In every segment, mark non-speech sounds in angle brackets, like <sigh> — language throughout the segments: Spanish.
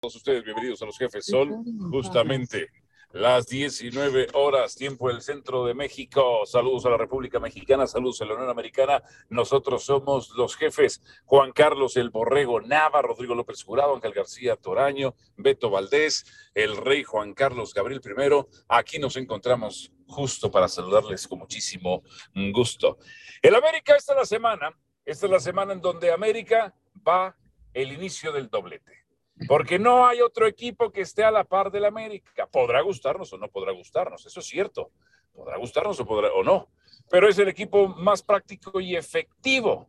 todos ustedes, bienvenidos a los jefes. Son justamente las 19 horas, tiempo del centro de México. Saludos a la República Mexicana, saludos a la Unión Americana. Nosotros somos los jefes Juan Carlos El Borrego Nava, Rodrigo López Jurado, Ángel García Toraño, Beto Valdés, el rey Juan Carlos Gabriel I. Aquí nos encontramos justo para saludarles con muchísimo gusto. El América, esta es la semana, esta es la semana en donde América va el inicio del doblete porque no hay otro equipo que esté a la par del América. Podrá gustarnos o no podrá gustarnos, eso es cierto. Podrá gustarnos o, podrá, no, pero es el equipo más práctico y efectivo.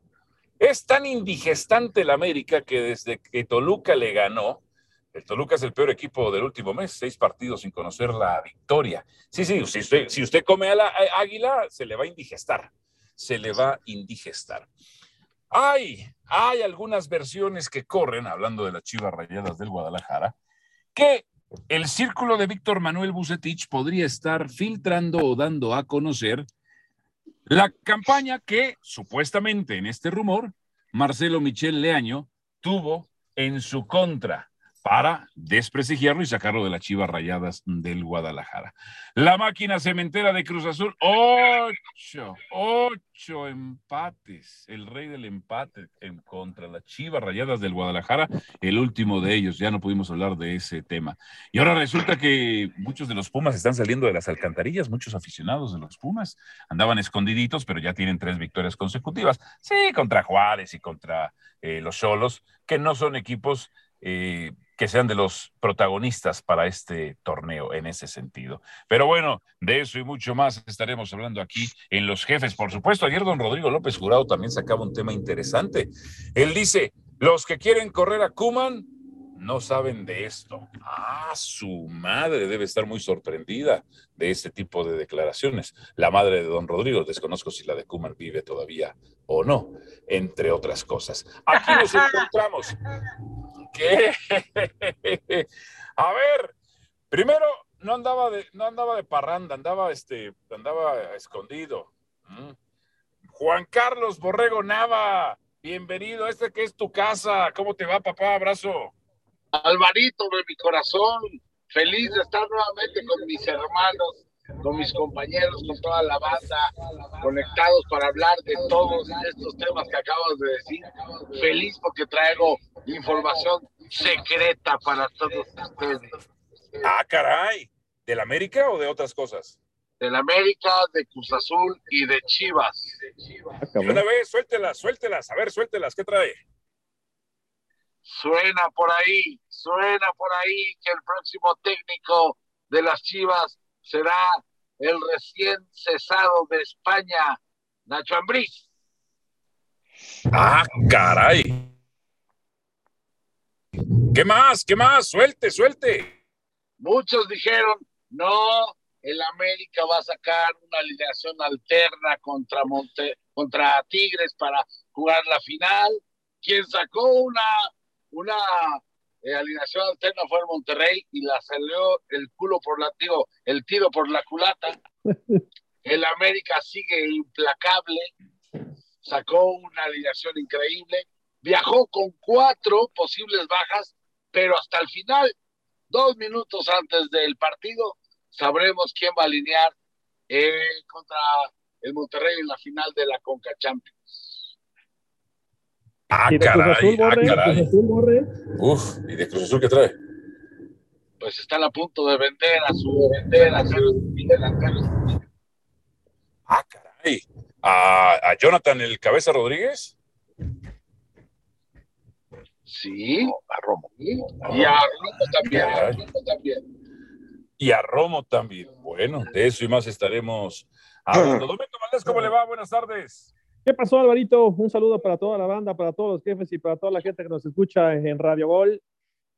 Es tan indigestante el América que desde que Toluca le ganó, el Toluca es el peor equipo del último mes, seis partidos sin conocer la victoria. Sí, sí, si usted, si usted come a la águila, se le va a indigestar, se le va a indigestar. Hay, hay algunas versiones que corren, hablando de las chivas rayadas del Guadalajara, que el círculo de Víctor Manuel Bucetich podría estar filtrando o dando a conocer la campaña que supuestamente en este rumor Marcelo Michel Leaño tuvo en su contra para desprestigiarlo y sacarlo de las chivas rayadas del Guadalajara. La máquina cementera de Cruz Azul, ocho, ocho empates, el rey del empate en contra las chivas rayadas del Guadalajara, el último de ellos, ya no pudimos hablar de ese tema. Y ahora resulta que muchos de los Pumas están saliendo de las alcantarillas, muchos aficionados de los Pumas andaban escondiditos, pero ya tienen tres victorias consecutivas, sí, contra Juárez y contra eh, los Cholos, que no son equipos... Eh, que sean de los protagonistas para este torneo en ese sentido. Pero bueno, de eso y mucho más estaremos hablando aquí en Los Jefes. Por supuesto, ayer don Rodrigo López Jurado también sacaba un tema interesante. Él dice, los que quieren correr a Kuman no saben de esto. Ah, su madre debe estar muy sorprendida de este tipo de declaraciones. La madre de don Rodrigo, desconozco si la de Kuman vive todavía o no, entre otras cosas. Aquí nos <laughs> encontramos qué? <laughs> A ver, primero no andaba de, no andaba de parranda, andaba este, andaba escondido. Mm. Juan Carlos Borrego Nava, bienvenido, este que es tu casa. ¿Cómo te va, papá? Abrazo. Alvarito de mi corazón, feliz de estar nuevamente con mis hermanos, con mis compañeros, con toda la banda, conectados para hablar de todos estos temas que acabas de decir. Feliz porque traigo información secreta para todos ustedes. Ah, caray. ¿Del América o de otras cosas? Del América, de Cruz Azul y de Chivas. Ah, una vez, suéltelas, suéltelas. A ver, suéltelas. ¿Qué trae? Suena por ahí, suena por ahí que el próximo técnico de las Chivas será el recién cesado de España, Nacho Ambriz. Ah, caray. ¿Qué más? ¿Qué más? Suelte, suelte. Muchos dijeron, no, el América va a sacar una alineación alterna contra, Monte, contra Tigres para jugar la final. Quien sacó una, una eh, alineación alterna fue el Monterrey y la salió el culo por la, digo, el tiro por la culata. <laughs> El América sigue implacable, sacó una alineación increíble, viajó con cuatro posibles bajas pero hasta el final, dos minutos antes del partido, sabremos quién va a alinear eh, contra el Monterrey en la final de la Conca Champions. Ah, caray, ah, caray. Uf, ¿y de Cruz Azul qué trae? Pues están a punto de vender a su vender a su Ah, caray. ¿A, ¿A Jonathan el Cabeza Rodríguez? Sí, a Romo. Y a Romo también, a Romo también. Y a Romo también. Bueno, de eso y más estaremos <clears throat> hablando. Domingo Valdés, ¿cómo le va? Buenas tardes. ¿Qué pasó, Alvarito? Un saludo para toda la banda, para todos los jefes y para toda la gente que nos escucha en Radio Gol.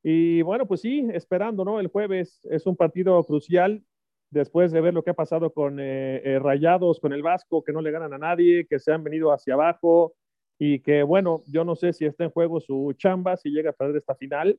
Y bueno, pues sí, esperando, ¿no? El jueves es un partido crucial después de ver lo que ha pasado con eh, eh, Rayados, con el Vasco, que no le ganan a nadie, que se han venido hacia abajo, y que bueno, yo no sé si está en juego su chamba, si llega a perder esta final,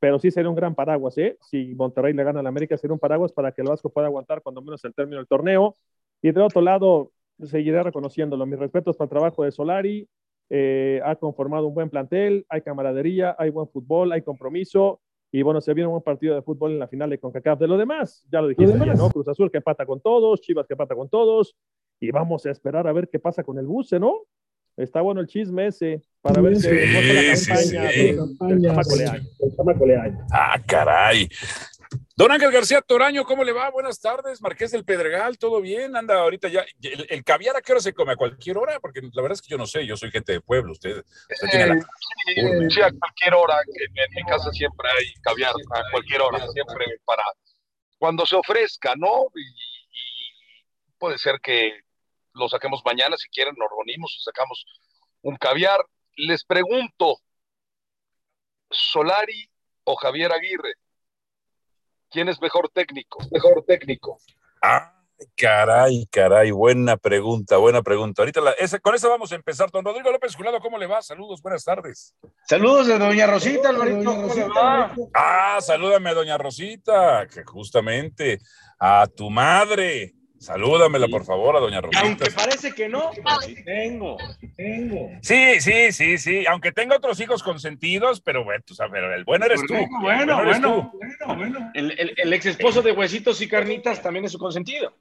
pero sí sería un gran paraguas, ¿eh? Si Monterrey le gana a la América, sería un paraguas para que el Vasco pueda aguantar cuando menos el término del torneo. Y de otro lado, seguiré reconociéndolo. Mis respetos para el trabajo de Solari. Eh, ha conformado un buen plantel, hay camaradería, hay buen fútbol, hay compromiso. Y bueno, se viene un partido de fútbol en la final de CONCACAF. De lo demás, ya lo dijiste, ¿no? Cruz Azul que pata con todos, Chivas que pata con todos. Y vamos a esperar a ver qué pasa con el buce, ¿no? Está bueno el chisme ese para ver sí, qué la Ah, caray. Don Ángel García Toraño, ¿cómo le va? Buenas tardes, Marqués del Pedregal, ¿todo bien? Anda ahorita ya. ¿El, caviar a qué hora se come? ¿A cualquier hora? Porque la verdad es que yo no sé, yo soy gente de pueblo, usted, tiene la... Sí, a cualquier hora, en, mi casa siempre hay caviar, a cualquier hora, siempre para cuando se ofrezca, ¿no? y puede ser que lo saquemos mañana, si quieren, nos reunimos y sacamos un caviar. Les pregunto, ¿Solari o Javier Aguirre? ¿Quién es mejor técnico? Mejor técnico. Ah, caray, caray, buena pregunta, buena pregunta. Ahorita con eso vamos a empezar. Don Rodrigo López Julado, ¿cómo le va? Saludos, buenas tardes. Saludos de Doña Rosita, Ah, salúdame a Doña Rosita, que justamente a tu madre. Salúdamela, por favor, a doña Rosita. Aunque parece que no, sí tengo, tengo. Sí, sí, sí, sí. Aunque tenga otros hijos consentidos, pero bueno, tú sabes, el bueno eres tú. Bueno, bueno, bueno, bueno, El, ex esposo de huesitos y carnitas también es su consentido.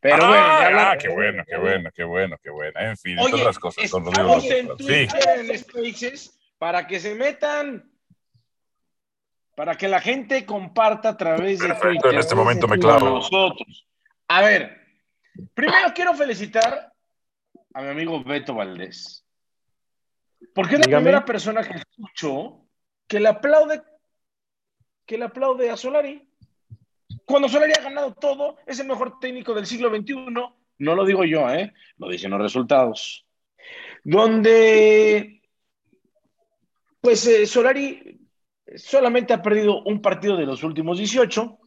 Pero ah, bueno, ah, qué bueno, qué bueno, qué bueno, qué bueno. En fin, todas las cosas. Estamos en Twitter, en Spaces, para que se metan para que la gente comparta a través de Twitter. En este momento me clavo. Nosotros. A ver, primero quiero felicitar a mi amigo Beto Valdés. Porque es la primera persona que escucho que le aplaude, que le aplaude a Solari. Cuando Solari ha ganado todo, es el mejor técnico del siglo XXI. No lo digo yo, ¿eh? lo dicen los resultados. Donde, pues eh, Solari solamente ha perdido un partido de los últimos 18,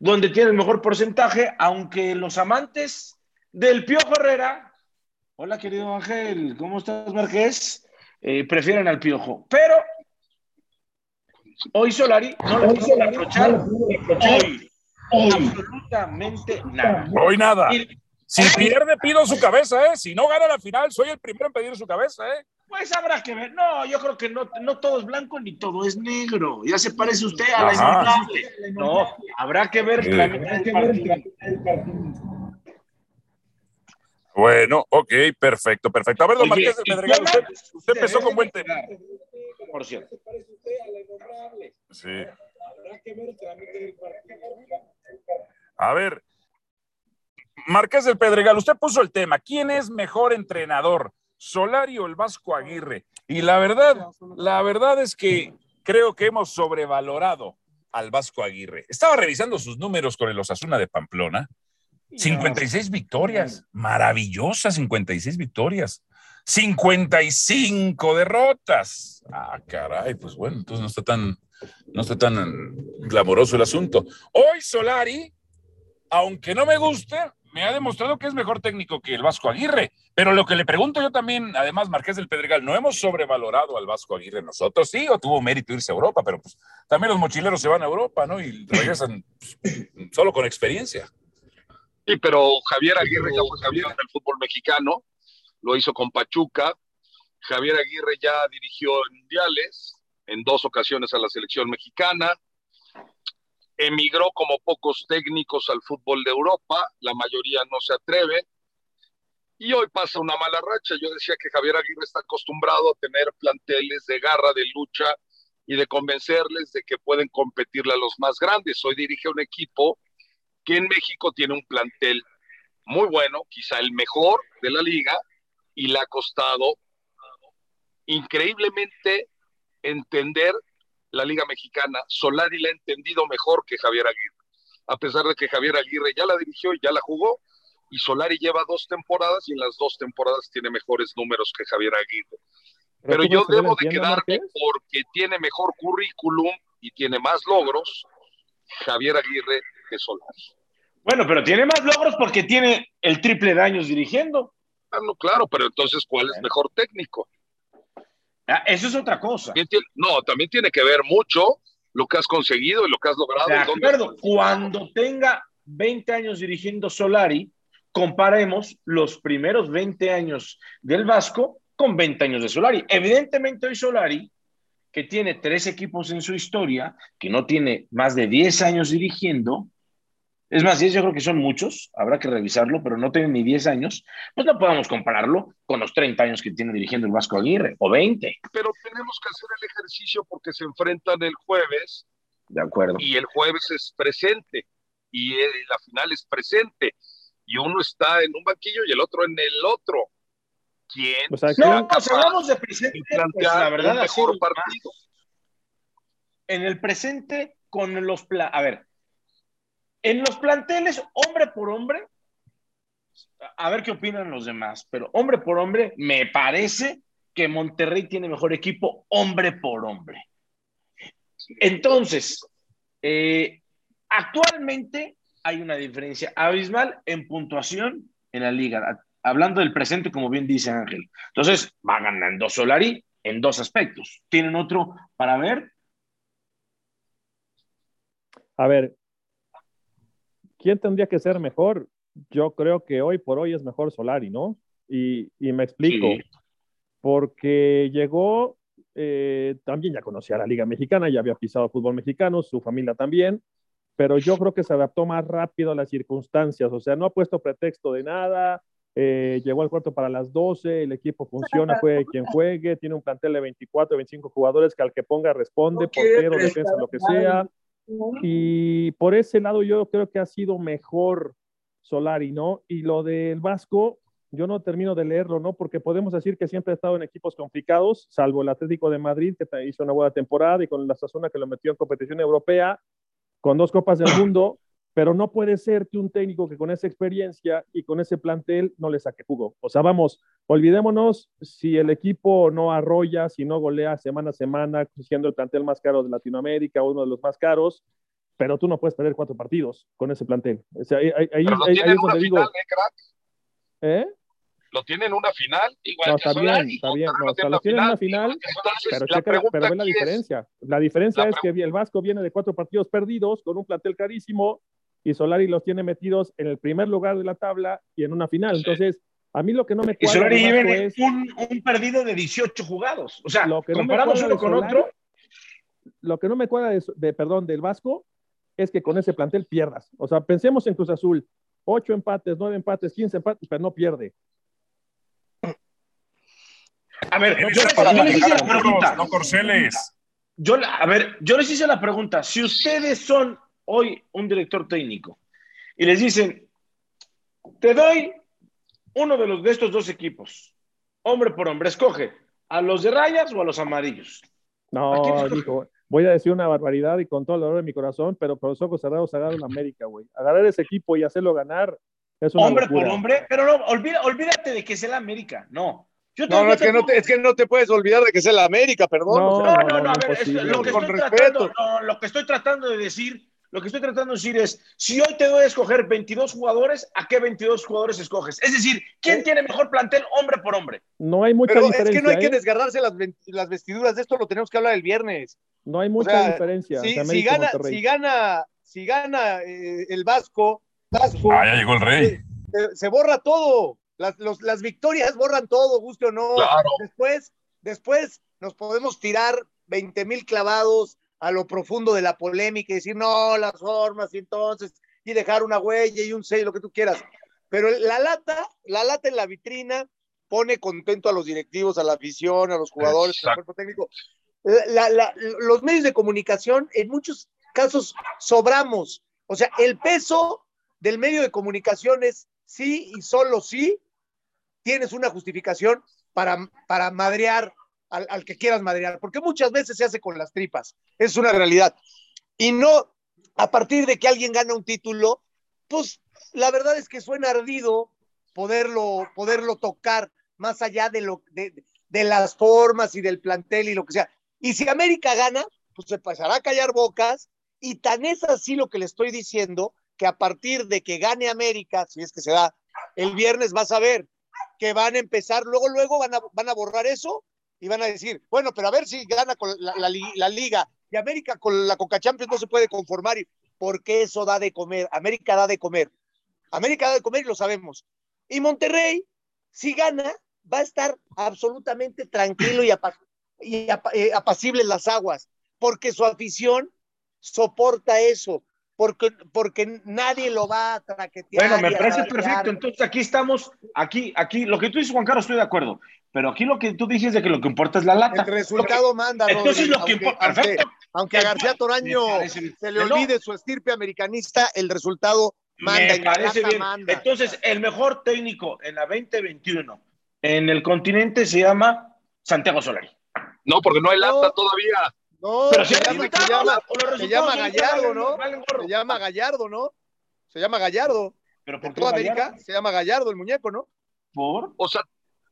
donde tiene el mejor porcentaje, aunque los amantes del Piojo Herrera, hola querido Ángel, ¿cómo estás Marqués? Eh, prefieren al Piojo, pero hoy Solari no le pudo reprochar hoy, absolutamente nada. Hoy nada. si pierde, pido su cabeza, ¿eh? Si no gana la final, soy el primero en pedir su cabeza, ¿eh? Pues habrá que ver. No, yo creo que no, no todo es blanco ni todo es negro. Ya se parece usted a la innombrable. No, habrá que ver la Bueno, ok, perfecto, perfecto. A ver, don Marqués de Pedregal, usted, usted empezó con buen tema. Por cierto. Sí. A ver, Marqués del Pedregal, usted puso el tema. ¿Quién es mejor entrenador? Solario el Vasco Aguirre. Y la verdad, la verdad es que creo que hemos sobrevalorado al Vasco Aguirre. Estaba revisando sus números con el Osasuna de Pamplona. 56 victorias, maravillosas 56 victorias. 55 derrotas. Ah, caray, pues bueno, entonces no está tan, no está tan glamoroso el asunto. Hoy Solari, aunque no me guste, me ha demostrado que es mejor técnico que el Vasco Aguirre. Pero lo que le pregunto yo también, además, Marqués del Pedregal, no hemos sobrevalorado al Vasco Aguirre nosotros. Sí, o tuvo mérito irse a Europa, pero pues también los mochileros se van a Europa, ¿no? Y regresan pues, solo con experiencia. Sí, pero Javier Aguirre ya fue Javier en el fútbol mexicano, lo hizo con Pachuca. Javier Aguirre ya dirigió mundiales en dos ocasiones a la selección mexicana emigró como pocos técnicos al fútbol de Europa, la mayoría no se atreve, y hoy pasa una mala racha. Yo decía que Javier Aguirre está acostumbrado a tener planteles de garra, de lucha y de convencerles de que pueden competirle a los más grandes. Hoy dirige un equipo que en México tiene un plantel muy bueno, quizá el mejor de la liga, y le ha costado increíblemente entender la Liga Mexicana. Solari la ha entendido mejor que Javier Aguirre, a pesar de que Javier Aguirre ya la dirigió y ya la jugó, y Solari lleva dos temporadas y en las dos temporadas tiene mejores números que Javier Aguirre. Pero, yo debo de quedarme porque tiene mejor currículum y tiene más logros Javier Aguirre que Solari. Bueno, pero tiene más logros porque tiene el triple de años dirigiendo. Ah, no, claro, pero entonces, ¿cuál es mejor técnico? Ah, eso es otra cosa. no, también tiene que ver mucho lo que has conseguido y lo que has logrado. De acuerdo, cuando tenga 20 años dirigiendo Solari, comparemos los primeros 20 años del Vasco con 20 años de Solari. Evidentemente hoy Solari que tiene tres equipos en su historia, que no tiene más de 10 años dirigiendo, es más, yo creo que son muchos, habrá que revisarlo, pero no tiene ni 10 años, pues no podemos compararlo con los 30 años que tiene dirigiendo el Vasco Aguirre, o 20. Pero tenemos que hacer el ejercicio porque se enfrentan el jueves. De acuerdo. Y el jueves es presente, y la final es presente, y uno está en un banquillo y el otro en el otro. ¿Quién? O sea, no, pues hablamos de presente, pues, la verdad, mejor partido. En el presente, con los... A ver, en los planteles, hombre por hombre, a ver qué opinan los demás, pero hombre por hombre, me parece que Monterrey tiene mejor equipo hombre por hombre. Entonces, eh, actualmente hay una diferencia abismal en puntuación en la liga, hablando del presente, como bien dice Ángel. Entonces, va ganando Solari en dos aspectos. ¿Tienen otro para ver? A ver, ¿quién tendría que ser mejor? Yo creo que hoy por hoy es mejor Solari, ¿no? Y, me explico. Porque llegó, eh, también ya conocía la Liga Mexicana, ya había pisado fútbol mexicano, su familia también, pero yo creo que se adaptó más rápido a las circunstancias, o sea, no ha puesto pretexto de nada, eh, llegó al cuarto para las 12, el equipo funciona, juegue quien juegue, tiene un plantel de 24, 25 jugadores que al que ponga responde, portero, defensa, lo que sea. Y por ese lado yo creo que ha sido mejor Solari, ¿no? Y lo del Vasco, yo no termino de leerlo, ¿no? Porque podemos decir que siempre ha estado en equipos complicados, salvo el Atlético de Madrid, que hizo una buena temporada, y con la Sazona que lo metió en competición europea, con dos Copas del Mundo, pero no puede ser que un técnico que con esa experiencia y con ese plantel no le saque jugo. O sea, vamos, olvidémonos si el equipo no arrolla, si no golea semana a semana, siendo el plantel más caro de Latinoamérica, uno de los más caros, pero tú no puedes perder cuatro partidos con ese plantel. O sea, ahí, ahí, ahí, es donde digo. Final, ¿eh, ¿Eh? Lo tienen una final, igual no, está bien, está bien. No, o sea, lo tienen una final, pero, checa, pero ve la diferencia. La diferencia es que el Vasco viene de cuatro partidos perdidos con un plantel carísimo y Solari los tiene metidos en el primer lugar de la tabla y en una final. Entonces, a mí lo que no me cuadra. Y Solari lleva un, un, perdido de 18 jugados. O sea, lo que comparamos no uno con otro. Lo que no me cuadra de, perdón, del Vasco es que con ese plantel pierdas. O sea, pensemos en Cruz Azul: 8 empates, 9 empates, 15 empates, pero no pierde. A ver, yo, yo les hice la pregunta. No Corceles. Yo, a ver, yo les hice la pregunta. Si ustedes son hoy un director técnico y les dicen, te doy uno de, los, de estos dos equipos, hombre por hombre, escoge a los de rayas o a los amarillos. No, dijo, voy a decir una barbaridad y con todo el dolor de mi corazón, pero con los ojos cerrados agarrar la América, güey. Agarrar ese equipo y hacerlo ganar es una Hombre por hombre, pero no, olvídate de que es el América, no. Yo no, no, es que no, te, es que no te puedes olvidar de que es el América, perdón. No, no, no, a ver, lo, que con respeto. lo que estoy tratando de decir lo que estoy tratando de decir es, si hoy te doy a escoger 22 jugadores, ¿a qué 22 jugadores escoges? Es decir, ¿quién ¿Eh? tiene mejor plantel hombre por hombre? No hay mucha diferencia. Es que no hay que ¿eh? desgarrarse las, las, vestiduras, de esto lo tenemos que hablar el viernes. No hay mucha diferencia. Si, si, gana, si, gana, si gana eh, el Vasco, Vasco ah, ya llegó el rey. Se, borra todo. Las, las, victorias borran todo, guste o no. Después, después nos podemos tirar 20 mil clavados, a lo profundo de la polémica y decir, no, las formas y entonces, y dejar una huella y un sello, lo que tú quieras. Pero la lata, la lata en la vitrina pone contento a los directivos, a la afición, a los jugadores, al cuerpo técnico. los medios de comunicación, en muchos casos, sobramos. O sea, el peso del medio de comunicación es sí y solo sí tienes una justificación para, para madrear al, que quieras madrear, porque muchas veces se hace con las tripas, es una realidad. Y no a partir de que alguien gana un título, pues la verdad es que suena ardido poderlo, poderlo tocar más allá de, lo, de las formas y del plantel y lo que sea. Y si América gana, pues se pasará a callar bocas y tan es así lo que le estoy diciendo que a partir de que gane América, si es que se da, el viernes vas a ver que van a empezar, luego, luego van a, van a borrar eso y van a decir, bueno, pero a ver si gana con la, liga y América con la Coca Champions no se puede conformar porque eso da de comer, América da de comer, América da de comer y lo sabemos. Y Monterrey, si gana, va a estar absolutamente tranquilo y eh, apacibles las aguas, porque su afición soporta eso, porque, porque nadie lo va a traquetear. Bueno, me parece perfecto. Entonces aquí estamos, aquí, aquí, lo que tú dices, Juan Carlos, estoy de acuerdo. Pero aquí lo que tú dices de que lo que importa es la lata. El resultado manda, Entonces lo que importa, perfecto. Aunque, a García Toraño se le olvide su estirpe americanista, el resultado manda. Me parece bien. Entonces, el mejor técnico en la 2021 en el continente se llama Santiago Solari. No, porque no hay lata todavía. No, pero se, llama, se, llama, Gallardo, ¿no? Se llama Gallardo, ¿no? Se llama Gallardo. Pero por toda América se llama Gallardo el muñeco, ¿no? ¿Por? O sea,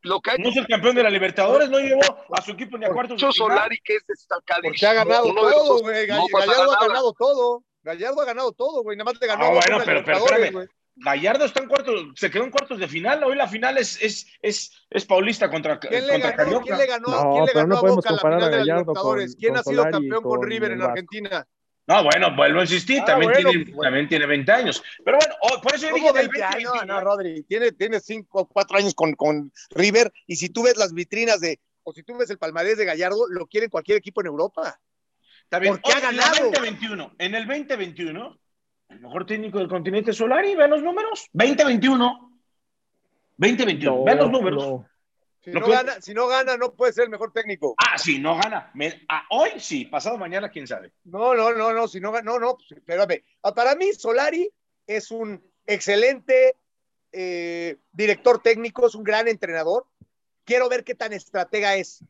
lo que No es el campeón de la Libertadores, no llevó a su equipo ni a cuartos de Solari que es destacadísimo. Porque ha ganado todo, güey. Gallardo ha ganado todo. Gallardo ha ganado todo, güey. Nada más te ganó. Ah, bueno, pero, pero espérame. Gallardo está en cuartos, se quedó en cuartos de final. Hoy la final es, es, es, es Paulista contra, ¿Quién le contra ganó, ¿Quién le ganó, no, ¿quién le ganó a Boca la final de la Libertadores? ¿Quién ha sido campeón con, River en Argentina? No, bueno, vuelvo a insistir, ah, también, tiene, también tiene 20 años. Pero bueno, oh, por eso yo dije 20 años, no, Rodri, tiene, tiene 5 4 años con, con River y si tú ves las vitrinas de, o si tú ves el palmarés de Gallardo, lo quiere cualquier equipo en Europa. También, Porque ha ganado. En el 2021, en el 2021 el mejor técnico del continente Solari, vean los números. 2021. 2021. vean los números. Si, no gana, si no gana, no puede ser el mejor técnico. Ah, sí, no gana. Ah, hoy sí, pasado mañana, quién sabe. No, no, no, no, si no gana, no, no, espérame. Ah, para mí, Solari es un excelente eh, director técnico, es un gran entrenador. Quiero ver qué tan estratega es.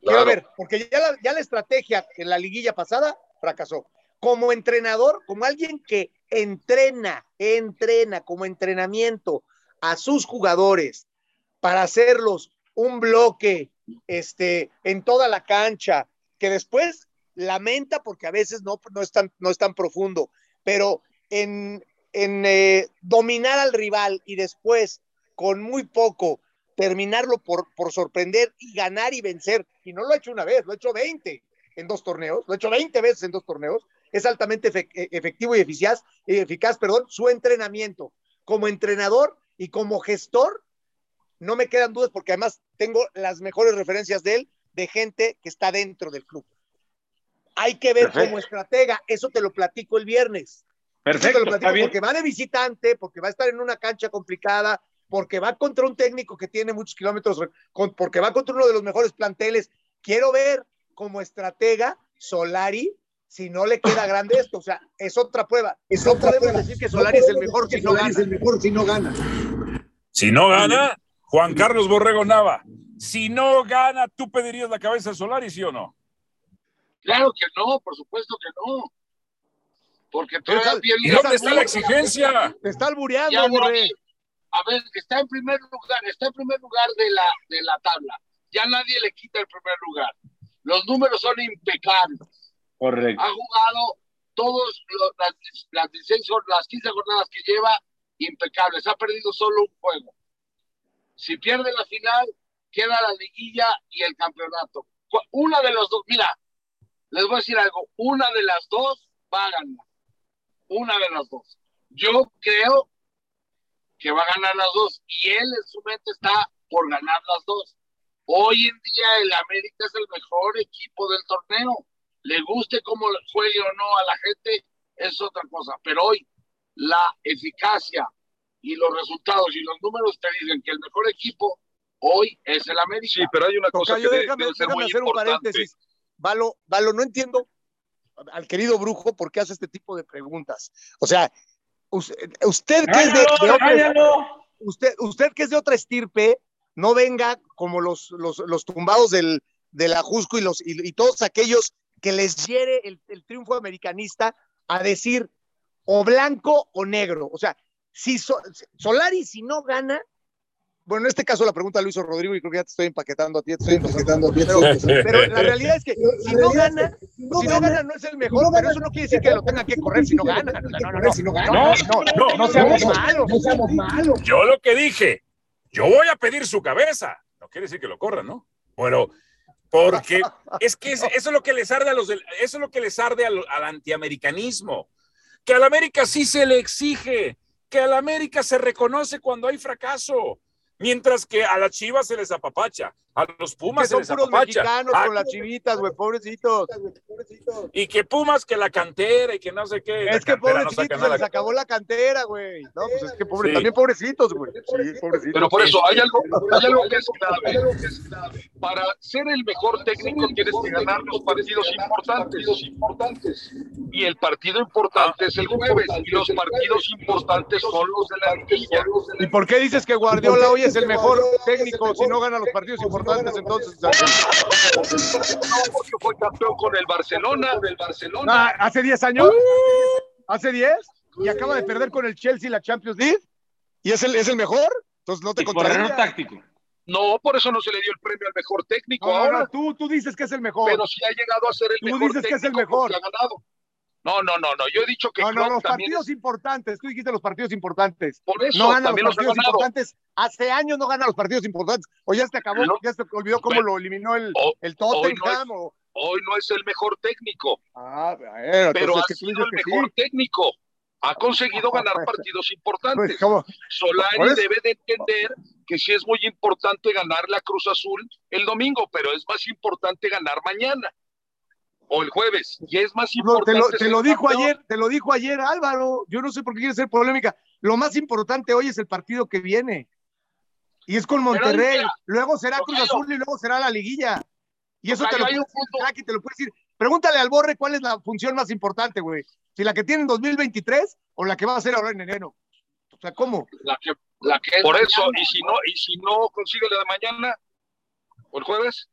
Quiero ver, porque ya ya la estrategia en la liguilla pasada fracasó como entrenador, como alguien que entrena, entrena como entrenamiento a sus jugadores para hacerlos un bloque este, en toda la cancha, que después lamenta porque a veces no, no, es, tan, no es tan profundo, pero en, en eh, dominar al rival y después con muy poco terminarlo por, por sorprender y ganar y vencer, y no lo ha hecho una vez, lo ha hecho 20 en dos torneos, lo ha hecho 20 veces en dos torneos, es altamente e, efectivo y eficaz, eficaz perdón, su entrenamiento. Como entrenador y como gestor, no me quedan dudas porque además tengo las mejores referencias de él, de gente que está dentro del club. Hay que ver como estratega, eso te lo platico el viernes. Perfecto, porque va de visitante, porque va a estar en una cancha complicada, porque va contra un técnico que tiene muchos kilómetros, porque va contra uno de los mejores planteles. Quiero ver como estratega Solari si no le queda grande esto. O sea, es otra prueba. Es no podemos decir que Solari es el mejor si no gana. Es el mejor si no gana. Si no gana, Juan Carlos Borrego Nava. Si no gana, ¿tú pedirías la cabeza de Solari, sí o no? Claro que no, por supuesto que no. Porque ¿Y dónde está la exigencia? Te está albureando, A ver, está en primer lugar, está en primer lugar de la, de la tabla. Ya nadie le quita el primer lugar. Los números son impecables. Correcto. Ha jugado todas las, las, las 15 jornadas que lleva impecables. Ha perdido solo un juego. Si pierde la final, queda la liguilla y el campeonato. Una de las dos, mira, les voy a decir algo, una de las dos va a ganar. Una de las dos. Yo creo que va a ganar las dos y él en su mente está por ganar las dos. Hoy en día el América es el mejor equipo del torneo le guste cómo juegue o no a la gente, es otra cosa. Pero hoy la eficacia y los resultados y los números te dicen que el mejor equipo hoy es el América. Sí, pero hay una cosa que déjame, hacer un paréntesis. Valo, Valo, no entiendo al querido brujo por qué hace este tipo de preguntas. O sea, usted, que es de, otra, usted, usted que es de otra estirpe, no venga como los, los, los tumbados del, del Ajusco y, los, y todos aquellos que les hiere el, triunfo americanista a decir o blanco o negro. O sea, si Solari si no gana, bueno, en este caso la pregunta lo hizo Rodrigo y creo que ya te estoy empaquetando a ti, estoy empaquetando a ti. Pero, la realidad es que si no gana, si no gana no es el mejor, pero eso no quiere decir que lo tenga que correr si no gana. No, no, no, no, no, no, seamos malos, no seamos malos. Yo lo que dije, yo voy a pedir su cabeza. No quiere decir que lo corra, ¿no? Bueno, porque es que eso es lo que les arde a los eso es lo que les arde al, antiamericanismo. Que al América sí se le exige, que al América se reconoce cuando hay fracaso, mientras que a la Chivas se les apapacha. A los Pumas que son puros apapacha. mexicanos Ah, con las chivitas, güey, pobrecitos. Y que Pumas, que la cantera y que no sé qué. Es que no pobrecitos, se les acabó la cantera, güey. No, pues es que pobre, Sí. también pobrecitos, güey. Sí, pobrecitos. Pero por eso hay algo, hay algo que es clave. Para ser el mejor técnico tienes que ganar los partidos importantes. Y el partido importante es el jueves. Y los partidos importantes son los de la liguilla. ¿Y por qué dices que Guardiola hoy es el mejor técnico si no gana los partidos importantes entonces? No, porque fue campeón con el Barcelona, del Barcelona. Ah, ¿Hace 10 años? ¿Hace 10? Y acaba de perder con el Chelsea la Champions League. ¿Y es el, es el mejor? Entonces no te contradigas. táctico. No, por eso no se le dio el premio al mejor técnico No, ahora. no, tú, tú dices que es el mejor. Pero si ha llegado a ser el Tú mejor dices que es el técnico mejor. ha ganado. No, no, no, no. Yo he dicho que No, los también partidos es- importantes. Tú dijiste los partidos importantes. por eso No gana los partidos importantes. Hace años no gana los partidos importantes. O ya se acabó, ya se olvidó cómo lo eliminó el, O- el hoy no Tottenham. o- Hoy no es el mejor técnico, Ah, bueno, pero ha sido el sí. mejor técnico. Ha conseguido <laughs> ganar Pues, partidos importantes. Pues, ¿cómo? Solari debe de entender que sí es muy importante ganar la Cruz Azul el domingo, pero es más importante ganar mañana o el jueves. Y es más No, importante. te lo, te ser lo dijo campeón. ayer, te lo dijo ayer Álvaro. Yo no sé por qué quiere ser polémica. Lo más importante hoy es el partido que viene. Y es con Monterrey. mira, luego será Cruz. Azul y luego será la liguilla. Y eso te lo hay puede un decir te lo puede decir. Pregúntale al Borre cuál es la función más importante, güey. Si la que tiene en 2023 o la que va a hacer ahora en enero. O sea, ¿cómo? La que, la que es Por eso, y si no, y si no consigue la de mañana o el jueves,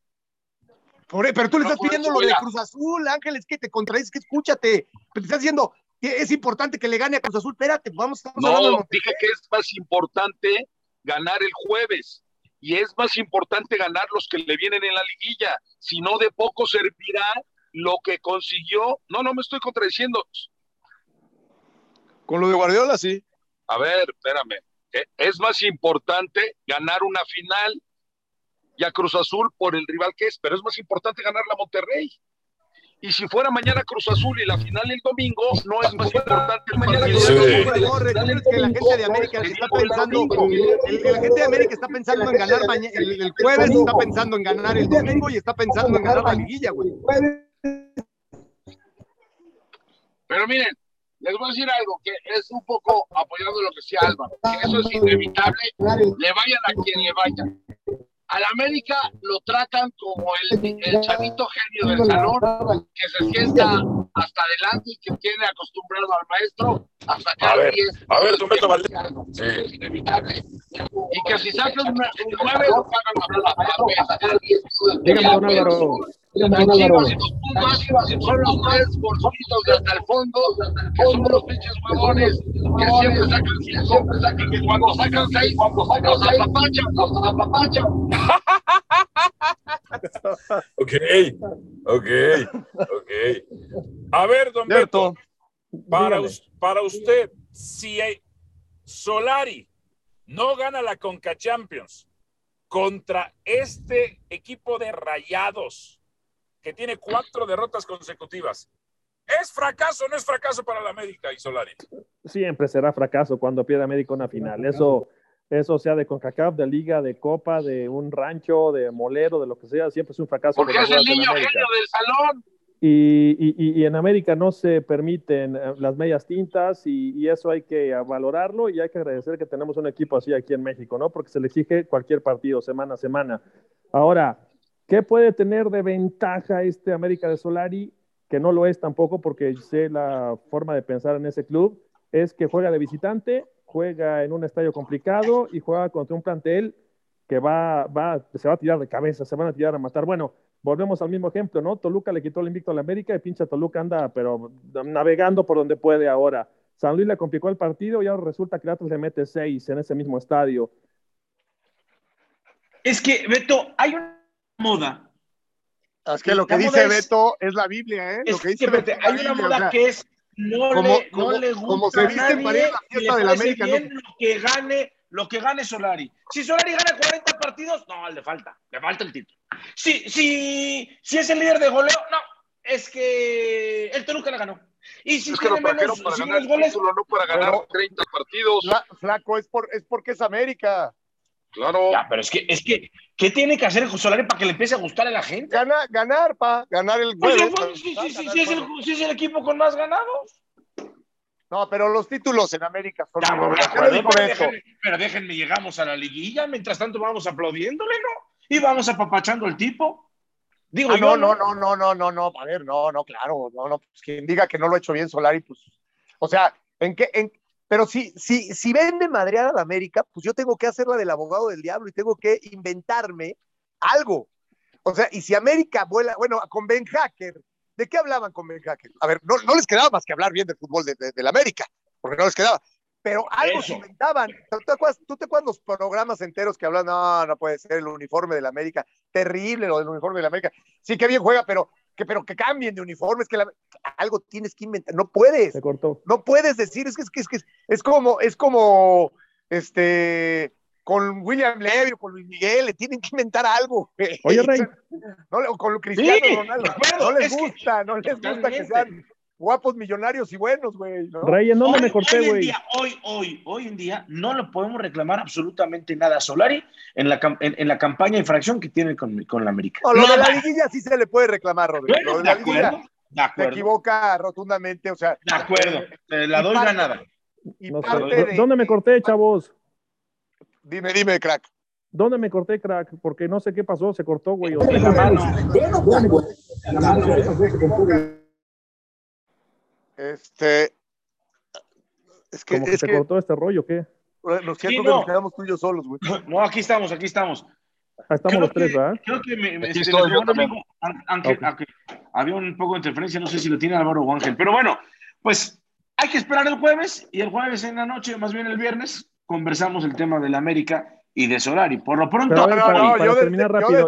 Pero tú le estás pidiendo lo de. Cruz Azul, Ángeles, que te contradices, que escúchate. Pero te estás diciendo que es importante que le gane a Cruz Azul. Espérate, vamos, de no, dije que es más importante ganar el jueves. Y es más importante ganar los que le vienen en la liguilla. Si no, de poco servirá lo que consiguió. No, no me estoy contradiciendo. Con lo de Guardiola, sí. A ver, espérame. Eh, Es más importante ganar una final y a Cruz Azul por el rival que es, pero es más importante ganar la Monterrey. Y si fuera mañana Cruz Azul y la final el domingo, no es más importante el ¿tú crees que la gente de América está pensando, la gente de América está pensando en ganar mañana, el, el jueves está pensando en ganar el domingo y está pensando en ganar la liguilla, güey. Pero miren, les voy a decir algo que es un poco apoyando lo que decía Álvaro, que eso es inevitable, le vayan a quien le vaya. Al América lo tratan como el, el chavito genio del salón que se sienta hasta adelante y que tiene acostumbrado al maestro a A sacar ver, 10. a ver, Beto Valdés. Sí. Es inevitable. Y que si sacas una- un 9 lo pagan a la Dígame, don Álvaro. Dígame, don Álvaro. y los Pumas son los tres bolsitos de hasta el fondo, que son los pinches huevones, que siempre sacan cinco, y que cuando sacan seis, los apapachan, los apapachan. Ok, ok, ok. A ver, don Beto, para, para usted, si hay- Solari no gana la Conca Champions contra este equipo de rayados que tiene cuatro derrotas consecutivas, ¿es fracaso o no es fracaso para la América y Solari? Siempre será fracaso cuando pierde América una final. Eso, eso sea de CONCACAF, de Liga, de Copa, de un rancho, de molero, de lo que sea, siempre es un fracaso. Porque es el niño genio del salón. Y, y- y- y en América no se permiten eh, las medias tintas y, y eso hay que valorarlo y hay que agradecer que tenemos un equipo así aquí en México, ¿no? Porque se le exige cualquier partido semana a semana. Ahora, ¿qué puede tener de ventaja este América de Solari? Que no lo es tampoco porque sé la forma de pensar en ese club, es que juega de visitante, juega en un estadio complicado y juega contra un plantel que va, va, se va a tirar de cabeza, se van a tirar a matar. Bueno, volvemos al mismo ejemplo, ¿no? Toluca le quitó el invicto a la América y pinche Toluca anda, pero navegando por donde puede ahora. San Luis le complicó el partido y ahora resulta que Atlas le mete seis en ese mismo estadio. Es que, Beto, hay una moda. Es que lo que La dice es- Beto es la Biblia, ¿eh? Es lo que que, dice Beto hay una moda o sea, que es no, como- le, como- no le gusta como se a visten nadie la fiesta le de la América, ¿no? bien lo que gane, lo que gane Solari. Si Solari gana 40 partidos, no, le falta, le falta el título. Si, si, si es el líder de goleo, no, es que el Toluca le ganó. Y si Es que lo tiene menos, para si ganar menos el goles, título, no para ganar Pero- 30 partidos. Fla- flaco, es, por, es porque es América. Claro. Ya, pero es que, es que, ¿qué tiene que hacer Solari para que le empiece a gustar a la gente? Ganar, ganar, pa, ganar el pues, sí, sí, sí, es el, sí, es el, equipo con más ganados. No, pero los títulos en América son pero, déjenme, llegamos a la liguilla, mientras tanto vamos aplaudiéndole, ¿no? Y vamos apapachando el tipo. Digo, ah, no, no, no, no, no, no, no, a ver, no, no, claro, no, no, pues quien diga que no lo ha hecho bien Solari, pues, o sea, en qué, en, pero si, si, si vende madrear a la América, pues yo tengo que hacer la del abogado del diablo y tengo que inventarme algo. O sea, y si América vuela, bueno, con Ben Hacker, ¿de qué hablaban con Ben Hacker? A ver, no, no les quedaba más que hablar bien del fútbol de, la América, porque no les quedaba. Pero algo se inventaban. ¿Tú te, acuerdas, ¿Tú te acuerdas los programas enteros que hablan? No, no puede ser el uniforme de la América. Terrible lo del uniforme de la América. Sí, que bien juega, pero que, pero que cambien de uniformes, que algo tienes que inventar, no puedes. Se cortó. No puedes decir, es que es, que, es, que es como, es como, este, con William Levy o con Luis Miguel, le tienen que inventar algo. Oye, Rey. <laughs> No, con Cristiano Ronaldo. No les gusta, no les gusta que sean guapos, millonarios y buenos, güey. ¿no? Rey, ¿en dónde me corté, güey? Hoy, hoy, hoy en día no le podemos reclamar absolutamente nada a Solari en la, en, la campaña de infracción que tiene con, con la América. No, lo de la liguilla sí se le puede reclamar, Rodrigo. de, acuerdo, de acuerdo. Se equivoca rotundamente, o sea. De acuerdo, la doy ganada. No sé. ¿Dónde me corté, chavos? Dime, dime, crack. ¿Dónde me corté, crack? Porque no sé qué pasó, se cortó, güey. En la mano. Este. Es que. es se cortó este rollo, ¿qué? Nos sí, no. nos quedamos tú y yo solos, güey. <laughs> No, aquí estamos, aquí estamos. Ah, estamos los tres, ¿verdad? Creo que me, me, este, un amigo, Ángel, okay. había un poco de interferencia, no sé si lo tiene Álvaro o Ángel, pero bueno, pues hay que esperar el jueves y el jueves en la noche, más bien el viernes, conversamos el tema de la América y de Solari. Por lo pronto, pero, no, no, para yo terminar rápido,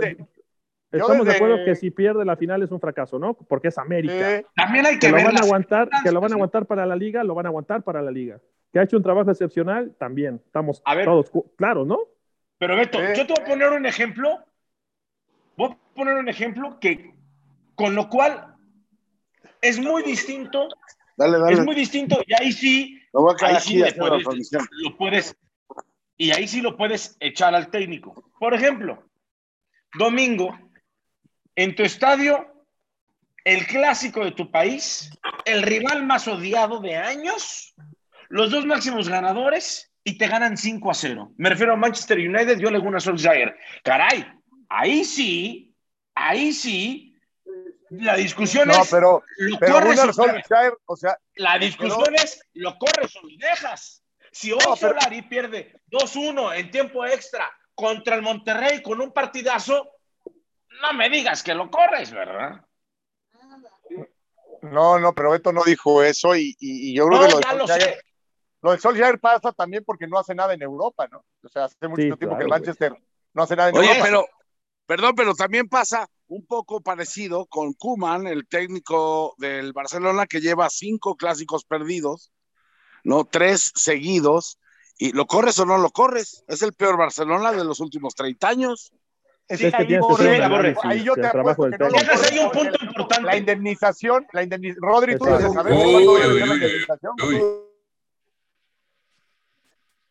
Estamos de acuerdo que si pierde la final es un fracaso, ¿no? Porque es América. También hay que, que lo van a aguantar, que lo van a aguantar para la liga, lo van a aguantar para la liga. Que ha hecho un trabajo excepcional, también. Estamos todos claros, ¿no? Pero Beto, yo te voy a poner un ejemplo. Voy a poner un ejemplo que, con lo cual, es muy distinto. Dale, dale. Es muy distinto y ahí sí, ahí sí puedes, lo puedes, y ahí sí lo puedes echar al técnico. Por ejemplo, domingo, en tu estadio, el clásico de tu país, el rival más odiado de años, los dos máximos ganadores y te ganan 5 a 0. Me refiero a Manchester United, yo le a Solskjaer. Caray, ahí sí, ahí sí, la discusión es. pero, lo pero corres o, sea. La discusión es: ¿lo corres o lo dejas? Si hoy Solari pierde 2-1 en tiempo extra contra el Monterrey con un partidazo, no me digas que lo corres, ¿verdad? No, no, pero Beto no dijo eso y, yo creo que lo lo de Solskjaer pasa también porque no hace nada en Europa, ¿no? O sea, hace mucho tiempo que el Manchester no hace nada en Oye, Europa. pero, perdón, pero también pasa un poco parecido con Kuman, el técnico del Barcelona que lleva cinco clásicos perdidos, ¿no? Tres seguidos. ¿Y lo corres o no lo corres? Es el peor Barcelona de los últimos 30 años. Es, que tienes que ahí yo te apuesto que no hay un punto importante. La indemnización, la indemnización. Rodri, tú debes saber cuándo la indemnización.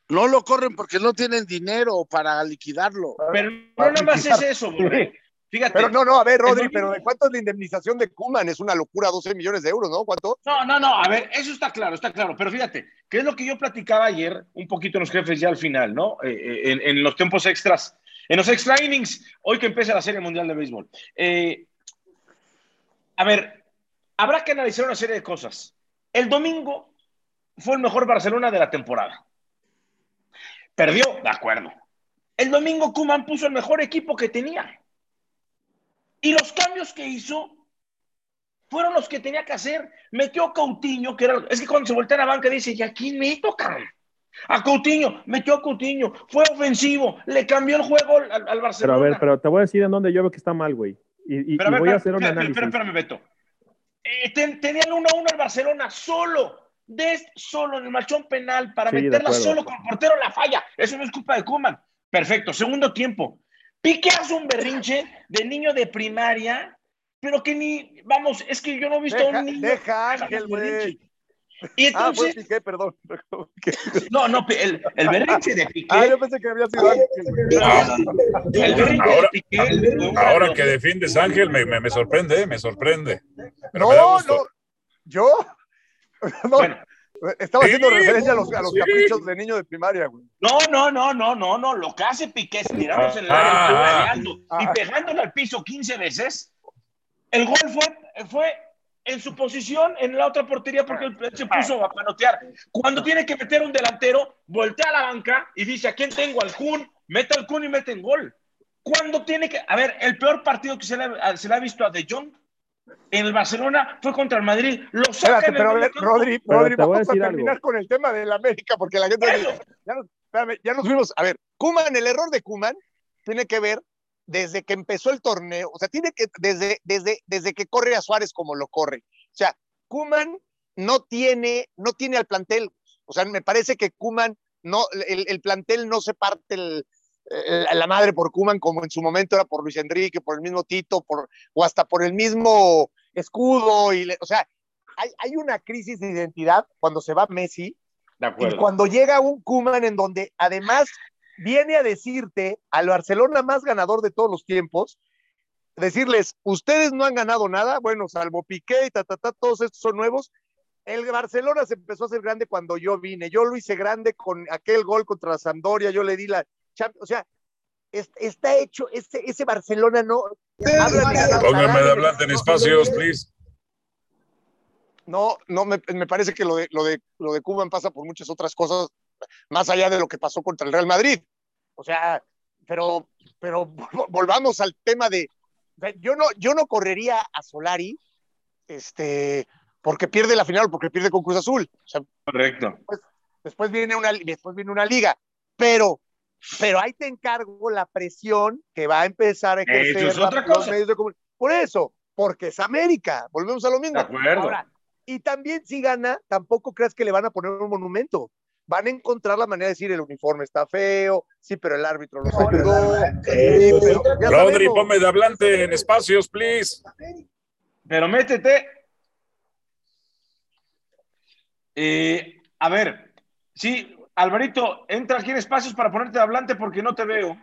No lo corren porque no tienen dinero para liquidarlo. Pero no nada más es eso, Fíjate. Pero no, no, a ver, Rodri, pero ¿de cuánto es la indemnización de Kuman? Es una locura, 12 millones de euros, ¿no? ¿Cuánto? No, no, no, a ver, eso está claro, está claro. Pero fíjate, ¿qué es lo que yo platicaba ayer, un poquito en los jefes ya al final, ¿no? Eh, eh, en, en, los tiempos extras en los extra innings, hoy que empieza la Serie Mundial de Béisbol. Eh, a ver, habrá que analizar una serie de cosas. El domingo fue el mejor Barcelona de la temporada. Perdió, de acuerdo. El domingo Kuman puso el mejor equipo que tenía. Y los cambios que hizo fueron los que tenía que hacer. Metió Coutinho, que era. Es que cuando se voltea a la banca dice, ¿y a quién meto? A Coutinho, metió a Coutinho, fue ofensivo, le cambió el juego al, Barcelona. Pero a ver, pero te voy a decir en dónde yo veo que está mal, güey. Y, voy a hacer un análisis. Espera, espérame, Beto. Eh, tenían 1 a 1 el Barcelona solo, des solo en el machón penal para meterla solo con el portero la falla. Eso no es culpa de Kuman. Perfecto, segundo tiempo. Pique hace un berrinche de niño de primaria, pero que ni, vamos, es que yo no he visto a un niño. Deja Ángel, güey. Y entonces. Ah, fue Piqué, perdón. <laughs> No, no, el, el berrinche de Piqué. Ah, yo pensé que había sido Ángel. El berrinche ahora, de Piqué. Ahora que defiendes Ángel, me, me, me sorprende, me sorprende. Pero no, no. Yo. <laughs> No, bueno. Estaba haciendo referencia a los, a los caprichos de niño de primaria, güey. No, no, no, no, no, no. Lo que hace Piqué es tirarnos en el área ah, y ah. pegándole al piso 15 veces. El gol fue, fue en su posición en la otra portería porque él se puso a panotear. Cuando tiene que meter un delantero, voltea a la banca y dice, ¿a quién tengo? Al Kun, mete al Kun y mete en gol. Cuando tiene que... A ver, el peor partido que se le, se le ha visto a De Jong en el Barcelona fue contra el Madrid. Lo Espérate, pero a ver, Rodri, Rodri vamos a, terminar con el tema del América porque la gente... Ya nos, ya nos fuimos... A ver, Kuman, el error de Kuman tiene que ver desde que empezó el torneo, o sea, tiene que, desde, desde, desde que corre a Suárez como lo corre. O sea, Kuman no tiene, no tiene al plantel. O sea, me parece que Kuman no, el, plantel no se parte la madre por Kuman como en su momento era por Luis Enrique, por el mismo Tito, por, o hasta por el mismo escudo. Y o sea, hay, hay, una crisis de identidad cuando se va Messi. Y cuando llega un Kuman en donde además viene a decirte al Barcelona más ganador de todos los tiempos, decirles, ustedes no han ganado nada, bueno, salvo Piqué y ta, ta, ta, todos estos son nuevos. El Barcelona se empezó a hacer grande cuando yo vine. Yo lo hice grande con aquel gol contra la Sampdoria, yo le di la o sea, está hecho, ese, ese Barcelona no. Póngame de hablante en espacios, please. No, no, me, me, parece que lo de, lo, de, lo de Cuba pasa por muchas otras cosas más allá de lo que pasó contra el Real Madrid. O sea, pero, pero <laughs> volvamos al tema de, yo no, yo no correría a Solari, este, porque pierde la final, porque pierde con Cruz Azul. Correcto. Después, viene una, después viene una liga, pero, pero ahí te encargo la presión que va a empezar a ejercer es otra cosa. Por eso, porque es América, volvemos a lo mismo. De acuerdo. y también si gana, tampoco creas que le van a poner un monumento van a encontrar la manera de decir el uniforme está feo, sí, pero el árbitro los ayudó. Rodri, ponme de hablante en espacios, please. Pero métete. Eh, a ver, sí, Alvarito, entra aquí en espacios para ponerte de hablante porque no te veo.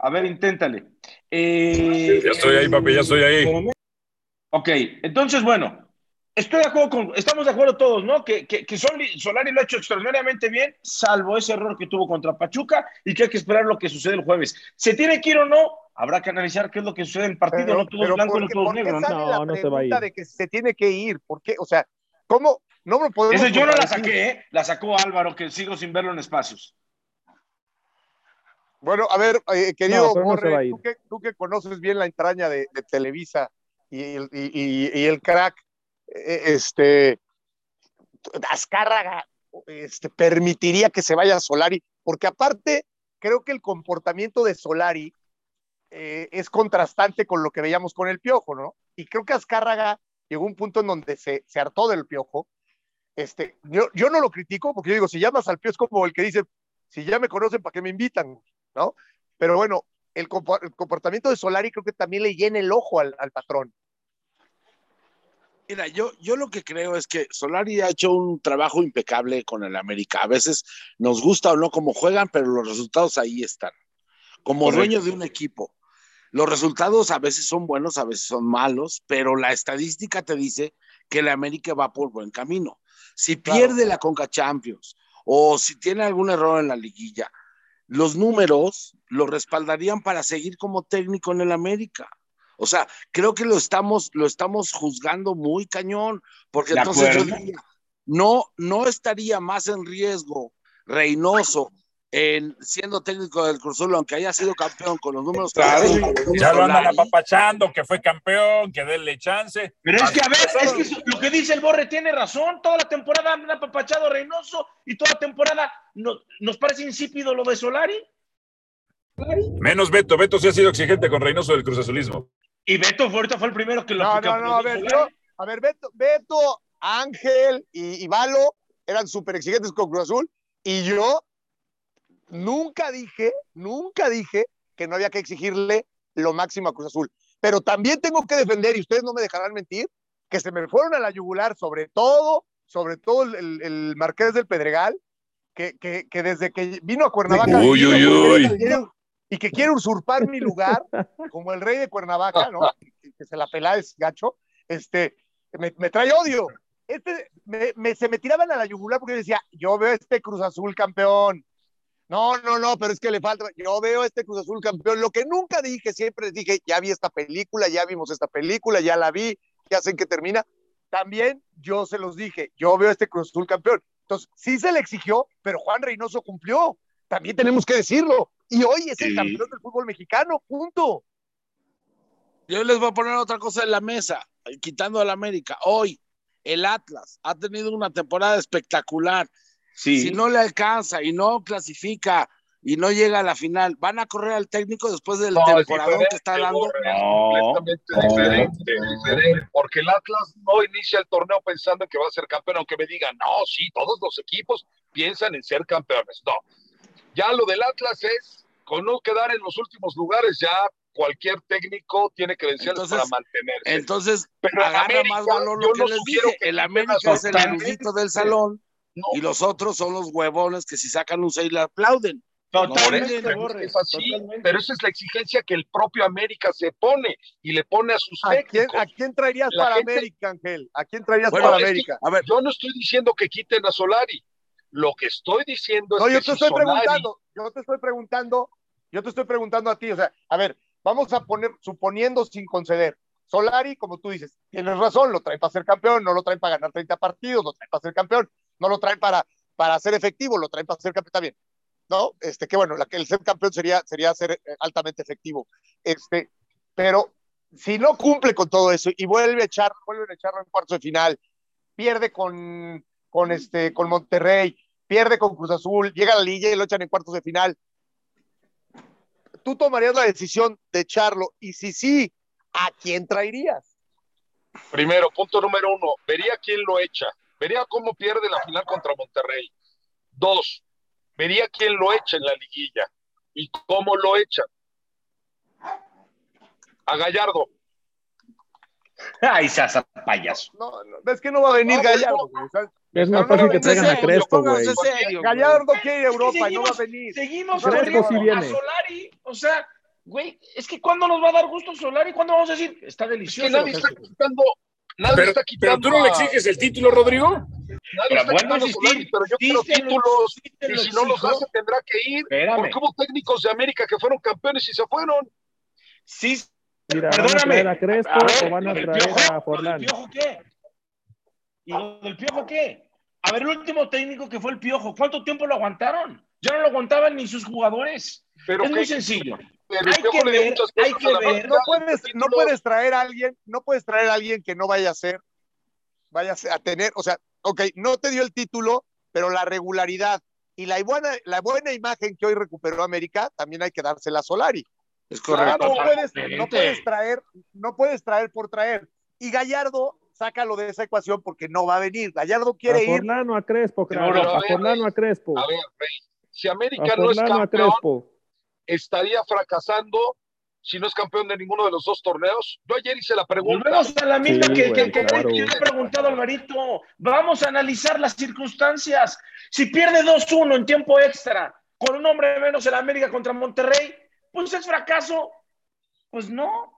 A ver, inténtale. Eh, ya estoy ahí, papi, ya estoy ahí. Ok, entonces, bueno, Estoy de acuerdo con, estamos de acuerdo todos, ¿no? Que, que, que, Solari lo ha hecho extraordinariamente bien, salvo ese error que tuvo contra Pachuca y que hay que esperar lo que sucede el jueves. ¿Se tiene que ir o no? Habrá que analizar qué es lo que sucede en el partido, no todo blanco, no todo negro. No, no se va a ir. de que se tiene que ir, ¿por qué? O sea, ¿cómo? No me podemos. Ese yo no la saqué, ¿eh? La sacó Álvaro, que sigo sin verlo en espacios. Bueno, a ver, eh, querido Jorge, tú, que, tú, que, conoces bien la entraña de, de Televisa y, y, y, y el crack, este, Azcárraga este, permitiría que se vaya Solari, porque aparte creo que el comportamiento de Solari eh, es contrastante con lo que veíamos con el Piojo, ¿no? Y creo que Azcárraga llegó a un punto en donde se, se hartó del Piojo. Este, yo, yo no lo critico porque yo digo, si llamas al Piojo es como el que dice, si ya me conocen, ¿para qué me invitan? ¿No? Pero bueno, el, comportamiento de Solari creo que también le llena el ojo al, al patrón. Mira, yo, yo lo que creo es que Solari ha hecho un trabajo impecable con el América. A veces nos gusta o no cómo juegan, pero los resultados ahí están. Como dueño de un equipo, los resultados a veces son buenos, a veces son malos, pero la estadística te dice que el América va por buen camino. Si pierde la Conca Champions o si tiene algún error en la liguilla, los números lo respaldarían para seguir como técnico en el América. O sea, creo que lo estamos, lo estamos juzgando muy cañón, porque entonces yo diría, no, no estaría más en riesgo Reynoso en siendo técnico del Cruz Azul, aunque haya sido campeón con los números. Claro, ya lo andan apapachando, que fue campeón, que denle chance. Pero es que, a ver, es que lo que dice el Borre tiene razón. Toda la temporada han apapachado Reynoso y toda la temporada nos parece insípido lo de Solari. Menos Beto. Beto sí ha sido exigente con Reynoso del Cruz Azulismo. Y Beto ahorita fue el primero que lo No, no, no, a ver, yo, a ver, Beto, Beto Ángel y, y Valo eran súper exigentes con Cruz Azul y yo nunca dije, nunca dije que no había que exigirle lo máximo a Cruz Azul. Pero también tengo que defender, y ustedes no me dejarán mentir, que se me fueron a la yugular, sobre todo, sobre todo el, el Marqués del Pedregal, que, que, que, desde que vino a Cuernavaca uy, uy, uy. Y que quiere usurpar mi lugar como el rey de Cuernavaca, ¿no? <laughs> que se la pela es gacho, este, me, me trae odio. Este, me, me, se me tiraban a la yugular porque decía, yo veo este Cruz Azul campeón. No, no, no, pero es que le falta. Yo veo este Cruz Azul campeón. Lo que nunca dije, siempre dije, ya vi esta película, ya vimos esta película, ya la vi, ya sé en qué termina. También yo se los dije, yo veo este Cruz Azul campeón. Entonces, sí se le exigió, pero Juan Reynoso cumplió. También tenemos que decirlo. Y hoy es el campeón del fútbol mexicano, punto. Yo les voy a poner otra cosa en la mesa, quitando al América. Hoy, el Atlas ha tenido una temporada espectacular. Sí. Si no le alcanza y no clasifica y no llega a la final, ¿van a correr al técnico después del No, que está dando? No, completamente diferente, diferente, porque el Atlas no inicia el torneo pensando que va a ser campeón, aunque me digan, no, sí, todos los equipos piensan en ser campeones. No, ya lo del Atlas es, con no quedar en los últimos lugares, ya cualquier técnico tiene credenciales Entonces, para mantenerse. Entonces, Pero en agarra América, más valor yo lo que no les dije. que El América a es el erudito del salón No, y los otros son los huevones que si sacan un 6 le aplauden. Totalmente, Borre, es así, totalmente. pero esa es la exigencia que el propio América se pone y le pone a sus ¿A quién, técnicos. ¿A quién traerías La para gente- América, Ángel? ¿A quién traerías Bueno, para América? A ver, Yo no estoy diciendo que quiten a Solari. Lo que estoy diciendo es No, que yo te si estoy Solari- preguntando, yo te estoy preguntando, yo te estoy preguntando a ti, o sea, a ver, vamos a poner, suponiendo sin conceder, Solari, como tú dices, tienes razón, lo traen para ser campeón, no lo traen para ganar 30 partidos, lo traen para ser campeón, no lo traen para, para ser efectivo, lo traen para ser campeón, bien, ¿no? Este, que bueno, la, el ser campeón sería, sería ser eh, altamente efectivo, este, pero si no cumple con todo eso y vuelve a echar, vuelve a echarlo en cuartos de final, pierde con, con, este, con Monterrey, pierde con Cruz Azul, llega a la liga y lo echan en cuartos de final. Tú tomarías la decisión de echarlo y si sí, ¿a quién traerías? Primero, punto número uno, vería quién lo echa. Vería cómo pierde la final contra Monterrey. Dos, vería quién lo echa en la liguilla y cómo lo echan. A Gallardo. <laughs> Ay, seas payaso. No, no, es que no va a venir No, Gallardo. güey, Es más fácil no, que traigan a Crespo, güey. pónganse serio, güey. Gallardo quiere Es Europa y no va a seguimos- venir. Seguimos Crespo a. Solari. O sea, güey, es que ¿cuándo nos va a dar gusto Solari? ¿Cuándo vamos a decir? Está Es delicioso. que nadie está quitando. Nadie Pero, está pero quitando. tú no le exiges el título, Rodrigo. Nadie Pero está bueno, Solari, pero yo sí quiero lo- títulos. Y si no los hace, tendrá que ir. Espérame. Porque hubo técnicos de América que fueron campeones y se fueron. Sí, Mira, ¿van a Perdóname. traer a Crespo A ver, o van a ¿lo del traer Piojo? a ¿Lo Forlán? del Piojo qué? ¿Y lo del Piojo qué? A ver, el último técnico que fue el Piojo, ¿cuánto tiempo lo aguantaron? Ya no lo aguantaban ni sus jugadores. Pero es muy sencillo. pero Hay que ver, hay que ver. No puedes, no Títulos. puedes traer a alguien, no puedes traer a alguien que no vaya a ser, vaya a tener, o sea, ok, no te dio el título, pero la regularidad y la buena, la buena imagen que hoy recuperó América, también hay que dársela a Solari. Es Claro, correcto. no puedes, no puedes traer, no puedes traer por traer. Y Gallardo, sácalo de esa ecuación porque no va a venir. Gallardo ¿A quiere ir. A Crespo, crack? Pero, a ¿A Crespo? A ver, Rey, si ¿A América no es campeón, Crespo? estaría fracasando si no es campeón de ninguno de los dos torneos. Yo ayer hice la pregunta. Volvemos a la misma Sí, que, güey, que, que- claro. que yo he preguntado Alvarito. Vamos a analizar las circunstancias. Si pierde 2-1 en tiempo extra, con un hombre menos en América contra Monterrey, pues es fracaso. Pues no.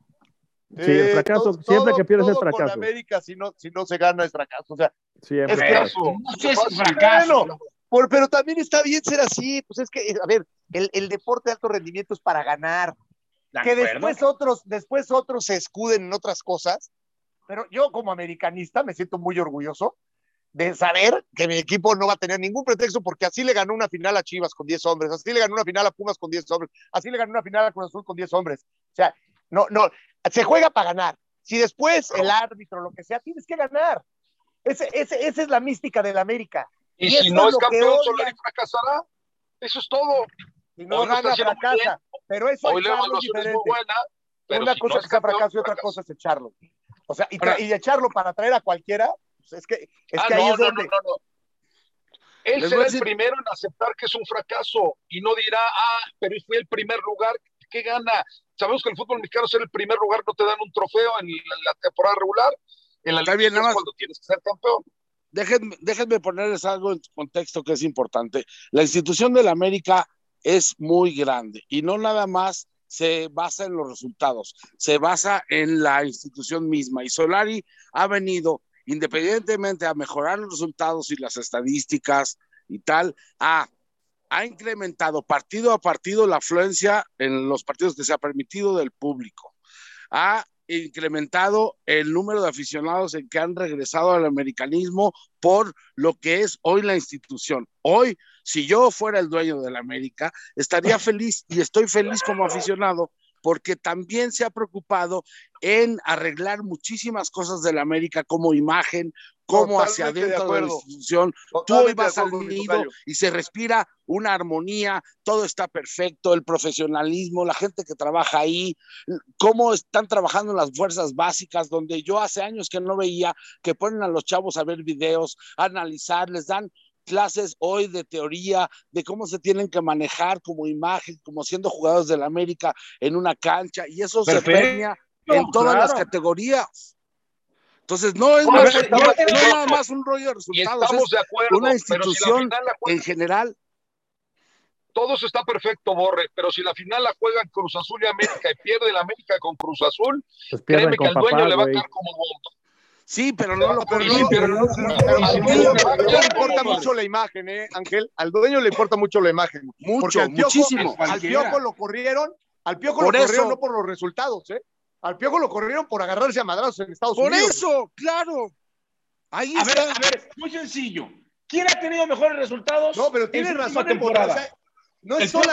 Sí, el fracaso, siempre que pierdes es todo con fracaso. América, si no, si no se gana, es fracaso. O sea, Siempre. Es fracaso. No sé si es fracaso. Bueno, por- pero también está bien ser así. Pues es que, a ver, el, el deporte de alto rendimiento es para ganar. De que después otros, después otros se escuden en otras cosas. Pero yo como americanista me siento muy orgulloso de saber que mi equipo no va a tener ningún pretexto porque así le ganó una final a Chivas con 10 hombres, así le ganó una final a Pumas con 10 hombres, así le ganó una final a Cruz Azul con 10 hombres. O sea, no, no, se juega para ganar. Si después el árbitro, lo que sea, tienes que ganar. Ese, ese, esa es la mística del América. Y, Y si no es campeón. Solari fracasará. Eso es todo. Si no Hoy gana, fracasa. Pero eso Hoy la evaluación es muy buena. Pero una si cosa no es que fracaso y otra cosa es echarlo. O sea, y, y echarlo para traer a cualquiera, pues es que, es Ah, que ahí no, es no, donde. no, no, no. Él Les será a el decir- primero en aceptar que es un fracaso y no dirá, ah, pero fue el primer lugar, ¿qué gana? Sabemos que el fútbol mexicano ser el primer lugar no te dan un trofeo en la, en la temporada regular. En la Está bien, nada más. cuando tienes que ser campeón. déjenme, déjenme ponerles algo en contexto que es importante. La institución de la América es muy grande y no nada más se basa en los resultados, se basa en la institución misma. Y Solari ha venido, independientemente a mejorar los resultados y las estadísticas y tal, ha, incrementado partido a partido la afluencia en los partidos que se ha permitido del público. Ha incrementado el número de aficionados en que han regresado al americanismo por lo que es hoy la institución. Hoy, si yo fuera el dueño de la América, estaría feliz y estoy feliz como aficionado porque también se ha preocupado en arreglar muchísimas cosas de la América como imagen, como hacia adentro de, la institución. Tú hoy vas al nido y se respira una armonía, todo está perfecto, el profesionalismo, la gente que trabaja ahí, cómo están trabajando las fuerzas básicas, donde yo hace años que no veía que ponen a los chavos a ver videos, a analizar, les dan clases hoy de teoría, de cómo se tienen que manejar como imagen, como siendo jugadores de la América en una cancha, y eso se premia en todas las categorías. Entonces, no es, más, no, nada más un rollo de resultados, estamos de acuerdo, una institución en general. Todo eso está perfecto, Borre, pero si la final la juegan Cruz Azul y América y pierde la América con Cruz Azul, pues créeme que al dueño papá, le va a caer como bomba. Sí, pero no lo le importa mucho la imagen, ¿eh, Ángel? Al dueño le importa mucho la imagen. Mucho, al piojo, muchísimo. Al piojo lo corrieron, al piojo por lo eso. corrieron no por los resultados, ¿eh? Al piojo lo corrieron por agarrarse a madrazos en Estados por Unidos. Por eso, claro. Ahí a está. ver, a ver, muy sencillo. ¿Quién ha tenido mejores resultados? No, pero tiene razón. Temporada. O sea, no es solo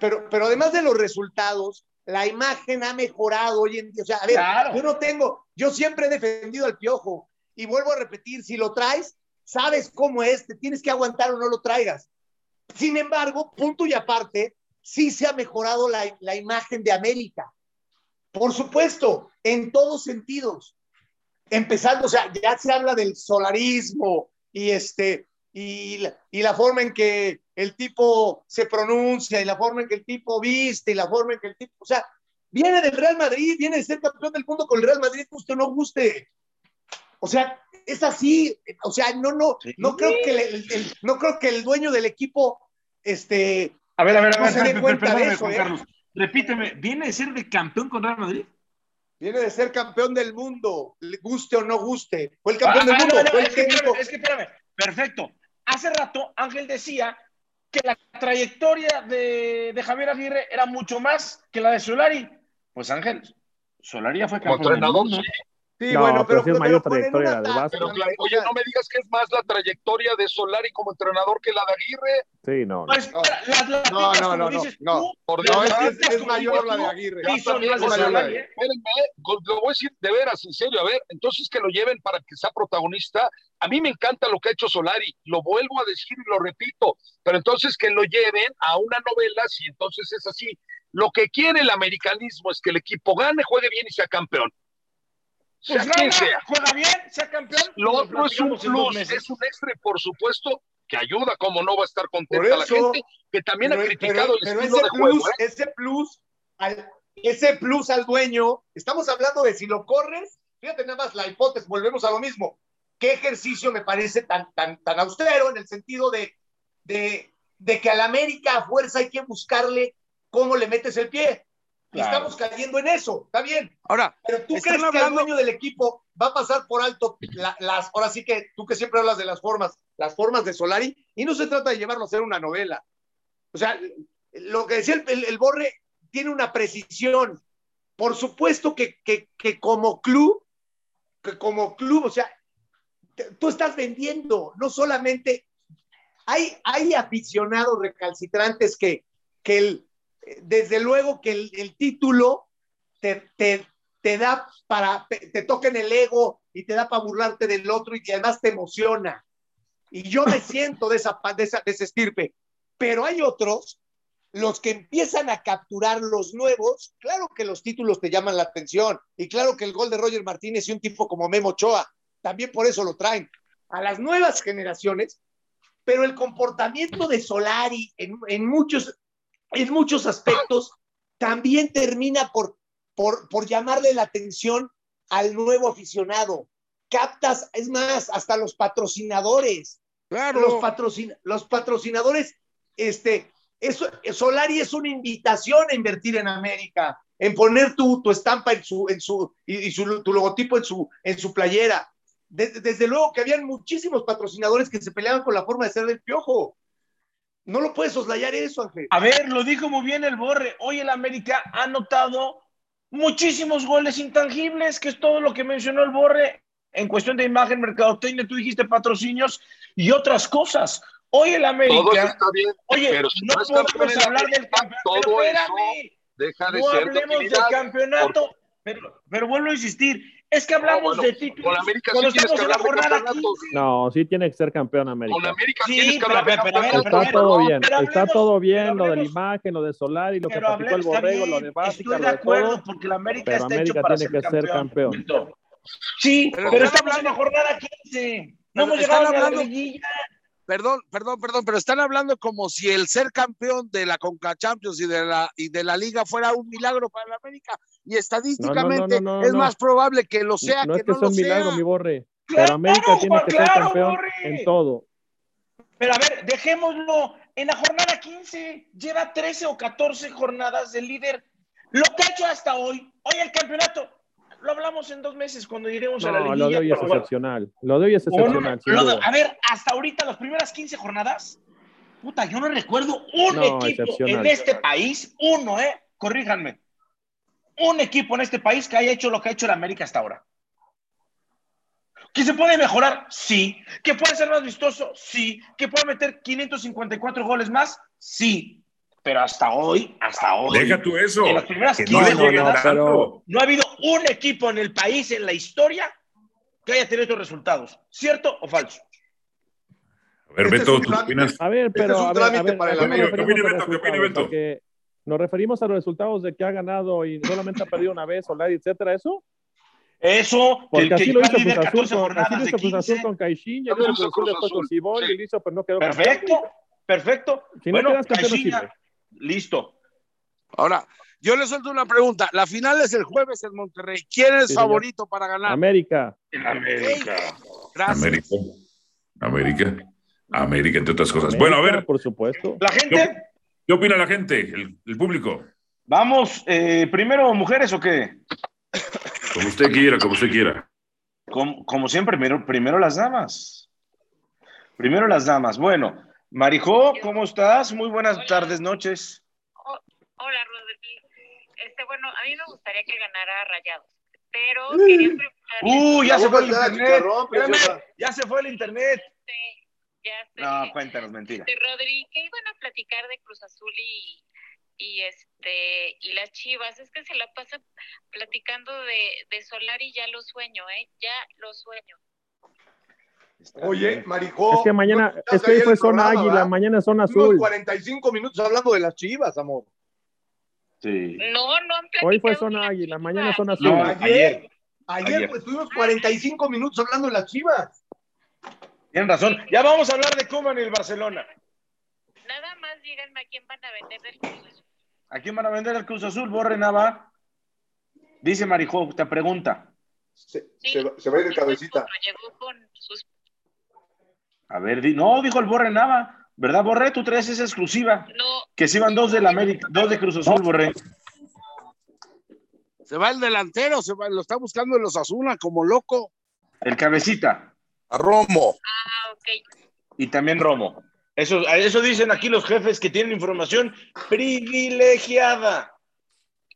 pero, pero además de los resultados, la imagen ha mejorado hoy en día. O sea, a ver, claro. yo no tengo, yo siempre he defendido al piojo y vuelvo a repetir, si lo traes, sabes cómo es, te tienes que aguantar o no lo traigas. Sin embargo, punto y aparte, sí se ha mejorado la, la imagen de América. Por supuesto, en todos sentidos. Empezando, o sea, ya se habla del solarismo y este, y la, y la forma en que el tipo se pronuncia y la forma en que el tipo viste y la forma en que el tipo, o sea, viene del Real Madrid, viene de ser campeón del mundo con el Real Madrid, guste o no guste. O sea, es así, o sea, no, no, no creo que el, el, no creo que el dueño del equipo, este, a ver, a ver, a ver, eso, Juan ¿eh? Carlos. Repíteme, ¿viene de ser de campeón con Real Madrid? Viene de ser campeón del mundo, le guste o no guste. Fue el campeón ah, del mundo. No, no, fue el es, que, espérame, es que espérame, perfecto. Hace rato Ángel decía que la trayectoria de, de, Javier Aguirre era mucho más que la de Solari. Pues Ángel, Solari ya fue campeón. Del mundo. Sí. Sí, no, bueno, pero, pero, es mayor pero trayectoria la de Vasco. Pero, oye, no me digas que es más la trayectoria de Solari como entrenador que la de Aguirre. Sí, no. Pues, no. Las no, no, no, no, no. Es, es, es mayor la de Aguirre. Sí, son más de Solari. Espérenme, lo voy a decir de veras, en serio. A ver, entonces que lo lleven para que sea protagonista. A mí me encanta lo que ha hecho Solari. Lo vuelvo a decir y lo repito. Pero entonces que lo lleven a una novela, si entonces es así. Lo que quiere el americanismo es que el equipo gane, juegue bien y sea campeón. Pues sea, gana, sea. juega bien, sea campeón. Lo otro es un plus, es un extra por supuesto que ayuda, como no va a estar contenta la gente, que también pero, ha criticado pero, el pero estilo ese de plus, juego. ¿eh? Ese plus, al, ese plus al dueño, estamos hablando de si lo corres, fíjate nada más la hipótesis, volvemos a lo mismo. ¿Qué ejercicio me parece tan, tan, tan austero en el sentido de, de, de que a la América a fuerza hay que buscarle cómo le metes el pie? Claro. Estamos cayendo en eso, está bien. Ahora, pero tú crees hablando... que el dueño del equipo va a pasar por alto la, las, ahora sí que tú que siempre hablas de las formas, las formas de Solari, y no se trata de llevarlo a hacer una novela. O sea, lo que decía el, el, el Borre tiene una precisión. Por supuesto que, que, que, como club, que como club, o sea, tú estás vendiendo, no solamente hay, hay aficionados recalcitrantes que, que el, desde luego que el, el título te, te, te, da para, te toca en el ego y te da para burlarte del otro y que además te emociona. Y yo me <laughs> siento de esa, de esa, de esa estirpe. Pero hay otros, los que empiezan a capturar los nuevos, claro que los títulos te llaman la atención. Y claro que el gol de Roger Martínez y un tipo como Memo Ochoa, también por eso lo traen. A las nuevas generaciones, pero el comportamiento de Solari en, en muchos en muchos aspectos también termina por, por, por llamarle la atención al nuevo aficionado. Captas, es más, hasta los patrocinadores. Claro. Los, patrocin los patrocinadores, este, eso, Solari es una invitación a invertir en América, en poner tu, tu estampa en su, en su, y, y su, tu logotipo en su, en su playera. De- desde luego que habían muchísimos patrocinadores que se peleaban con la forma de ser del piojo. No lo puedes soslayar eso, Ángel. A ver, lo dijo muy bien el Borre. Hoy el América ha anotado muchísimos goles intangibles, que es todo lo que mencionó el Borre en cuestión de imagen, mercadotecnia, tú dijiste patrocinios y otras cosas. Hoy el Todo eso América, está bien, oye, pero si no no podemos hablar del América, campeonato. todo Pero eso espérame, deja de no ser hablemos del campeonato, pero, pero vuelvo a insistir, es que No, hablamos bueno, de títulos. con América cuando sí tienes estamos que en la hablar de jornada campeonatos. 15. No, sí tiene que ser campeón América. Con América Sí, tienes que hablar pero pero Está todo no, bien, está todo bien, lo de la imagen, lo de Solari, lo que platicó el Borrego, lo de Básica, estoy de acuerdo todo. porque la América pero está América hecho para tiene ser que ser campeón. Sí, Pero estamos en la hablando- jornada 15. No hemos llegado a la hablando- liguilla. Perdón, perdón, perdón, pero están hablando como si el ser campeón de la Conca Champions y de la y de la Liga fuera un milagro para la América y estadísticamente no, no, es no. más probable que lo sea no que es que no sea lo un milagro, sea. mi Borre. Claro, pero América tiene que ser claro, campeón Borre. en todo. Pero a ver, dejémoslo en la jornada 15. Lleva 13 o 14 jornadas de líder. Lo que ha hecho hasta hoy, hoy el campeonato, lo hablamos en dos meses cuando lleguemos a la No, liguilla. lo de hoy es bueno. excepcional. Lo de hoy es excepcional, de- duda. a ver, hasta ahorita, las primeras 15 jornadas, puta, yo no recuerdo un No, equipo en este país, uno, ¿eh? Corríjanme. Un equipo en este país que haya hecho lo que ha hecho el América hasta ahora. ¿Que se puede mejorar? Sí. ¿Que puede ser más vistoso? Sí. ¿Que puede meter 554 goles más? Sí. Pero hasta hoy, hasta hoy. Deja tú eso. En las primeras Que no le 15 llegue jornadas, tanto. no ha habido un equipo en el país, en la historia, que haya tenido estos resultados. ¿Cierto o falso? A ver, Este Beto, ¿tú opinas? A ver, pero es un a ver, trámite a ver, para el ¿a qué nos América. referimos ¿Qué opina a Beto? ¿Qué opina? Beto? Porque nos referimos a los resultados de que ha ganado y solamente ha perdido una vez, Solari, etcétera, ¿eso? Eso, Porque que, así que lo hizo Cruz Azul, 14 con, así lo de hizo Cruz Azul 15. con Caixinha, lo hizo hizo Cruz Azul después con Cibol sí. y listo, pero no quedó campeón. Perfecto, perfecto. Si no bueno, quedas campeón, no sirve. Listo. Ahora, yo le suelto una pregunta. La final es el jueves en Monterrey. ¿Quién es Sí, señor. favorito para ganar? América. América. Gracias. América. América. América, entre otras cosas. América, Bueno, a ver, Por supuesto. La gente, ¿qué opina la gente, el, el público? vamos, eh, primero mujeres o qué? Como usted quiera, como usted quiera. Como, como siempre, primero, primero las damas. Primero las damas. Bueno, Marijó, ¿cómo estás? Muy buenas Hola. tardes, noches. Oh, hola, Rodri. Este, bueno, a mí me gustaría que ganara Rayados, pero quería preguntarle, Uh, ya se fue el internet. Espérame, ya se fue el internet. ya sé, No, cuéntanos, mentira. este, Rodri, que iban a platicar de Cruz Azul y, y este y las Chivas, es que se la pasa platicando de, de Solari, ya lo sueño, ¿eh? Ya lo sueño. Oye, Marijó. Es que mañana, no es que hoy fue el zona programa, águila, ¿verdad? mañana es zona Estuvimos azul. 45 minutos hablando de las chivas, amor. Sí. No, no han Hoy fue zona águila, mañana es zona azul. No, ayer, ayer. ayer, Ayer. pues estuvimos 45 minutos hablando de las chivas. Tienen razón. Ya vamos a hablar de Koeman y el Barcelona. Nada más díganme a quién van a vender del Cruz Azul. ¿A quién van a vender el Cruz Azul? Borre Nava. Dice Marijó, te pregunta. Se, Sí, se va- se va a ir de el cabecita. Llegó con sus A ver, di- no, dijo el Borre Nava. ¿Verdad, Borre? Tú traes esa exclusiva. no Que si van dos del América, dos de Cruz Azul, Borre. Se va el delantero, se va, lo está buscando en los Azuna como loco. El cabecita. A Romo. Ah, ok. Y también Romo. Eso, eso dicen aquí los jefes que tienen información privilegiada.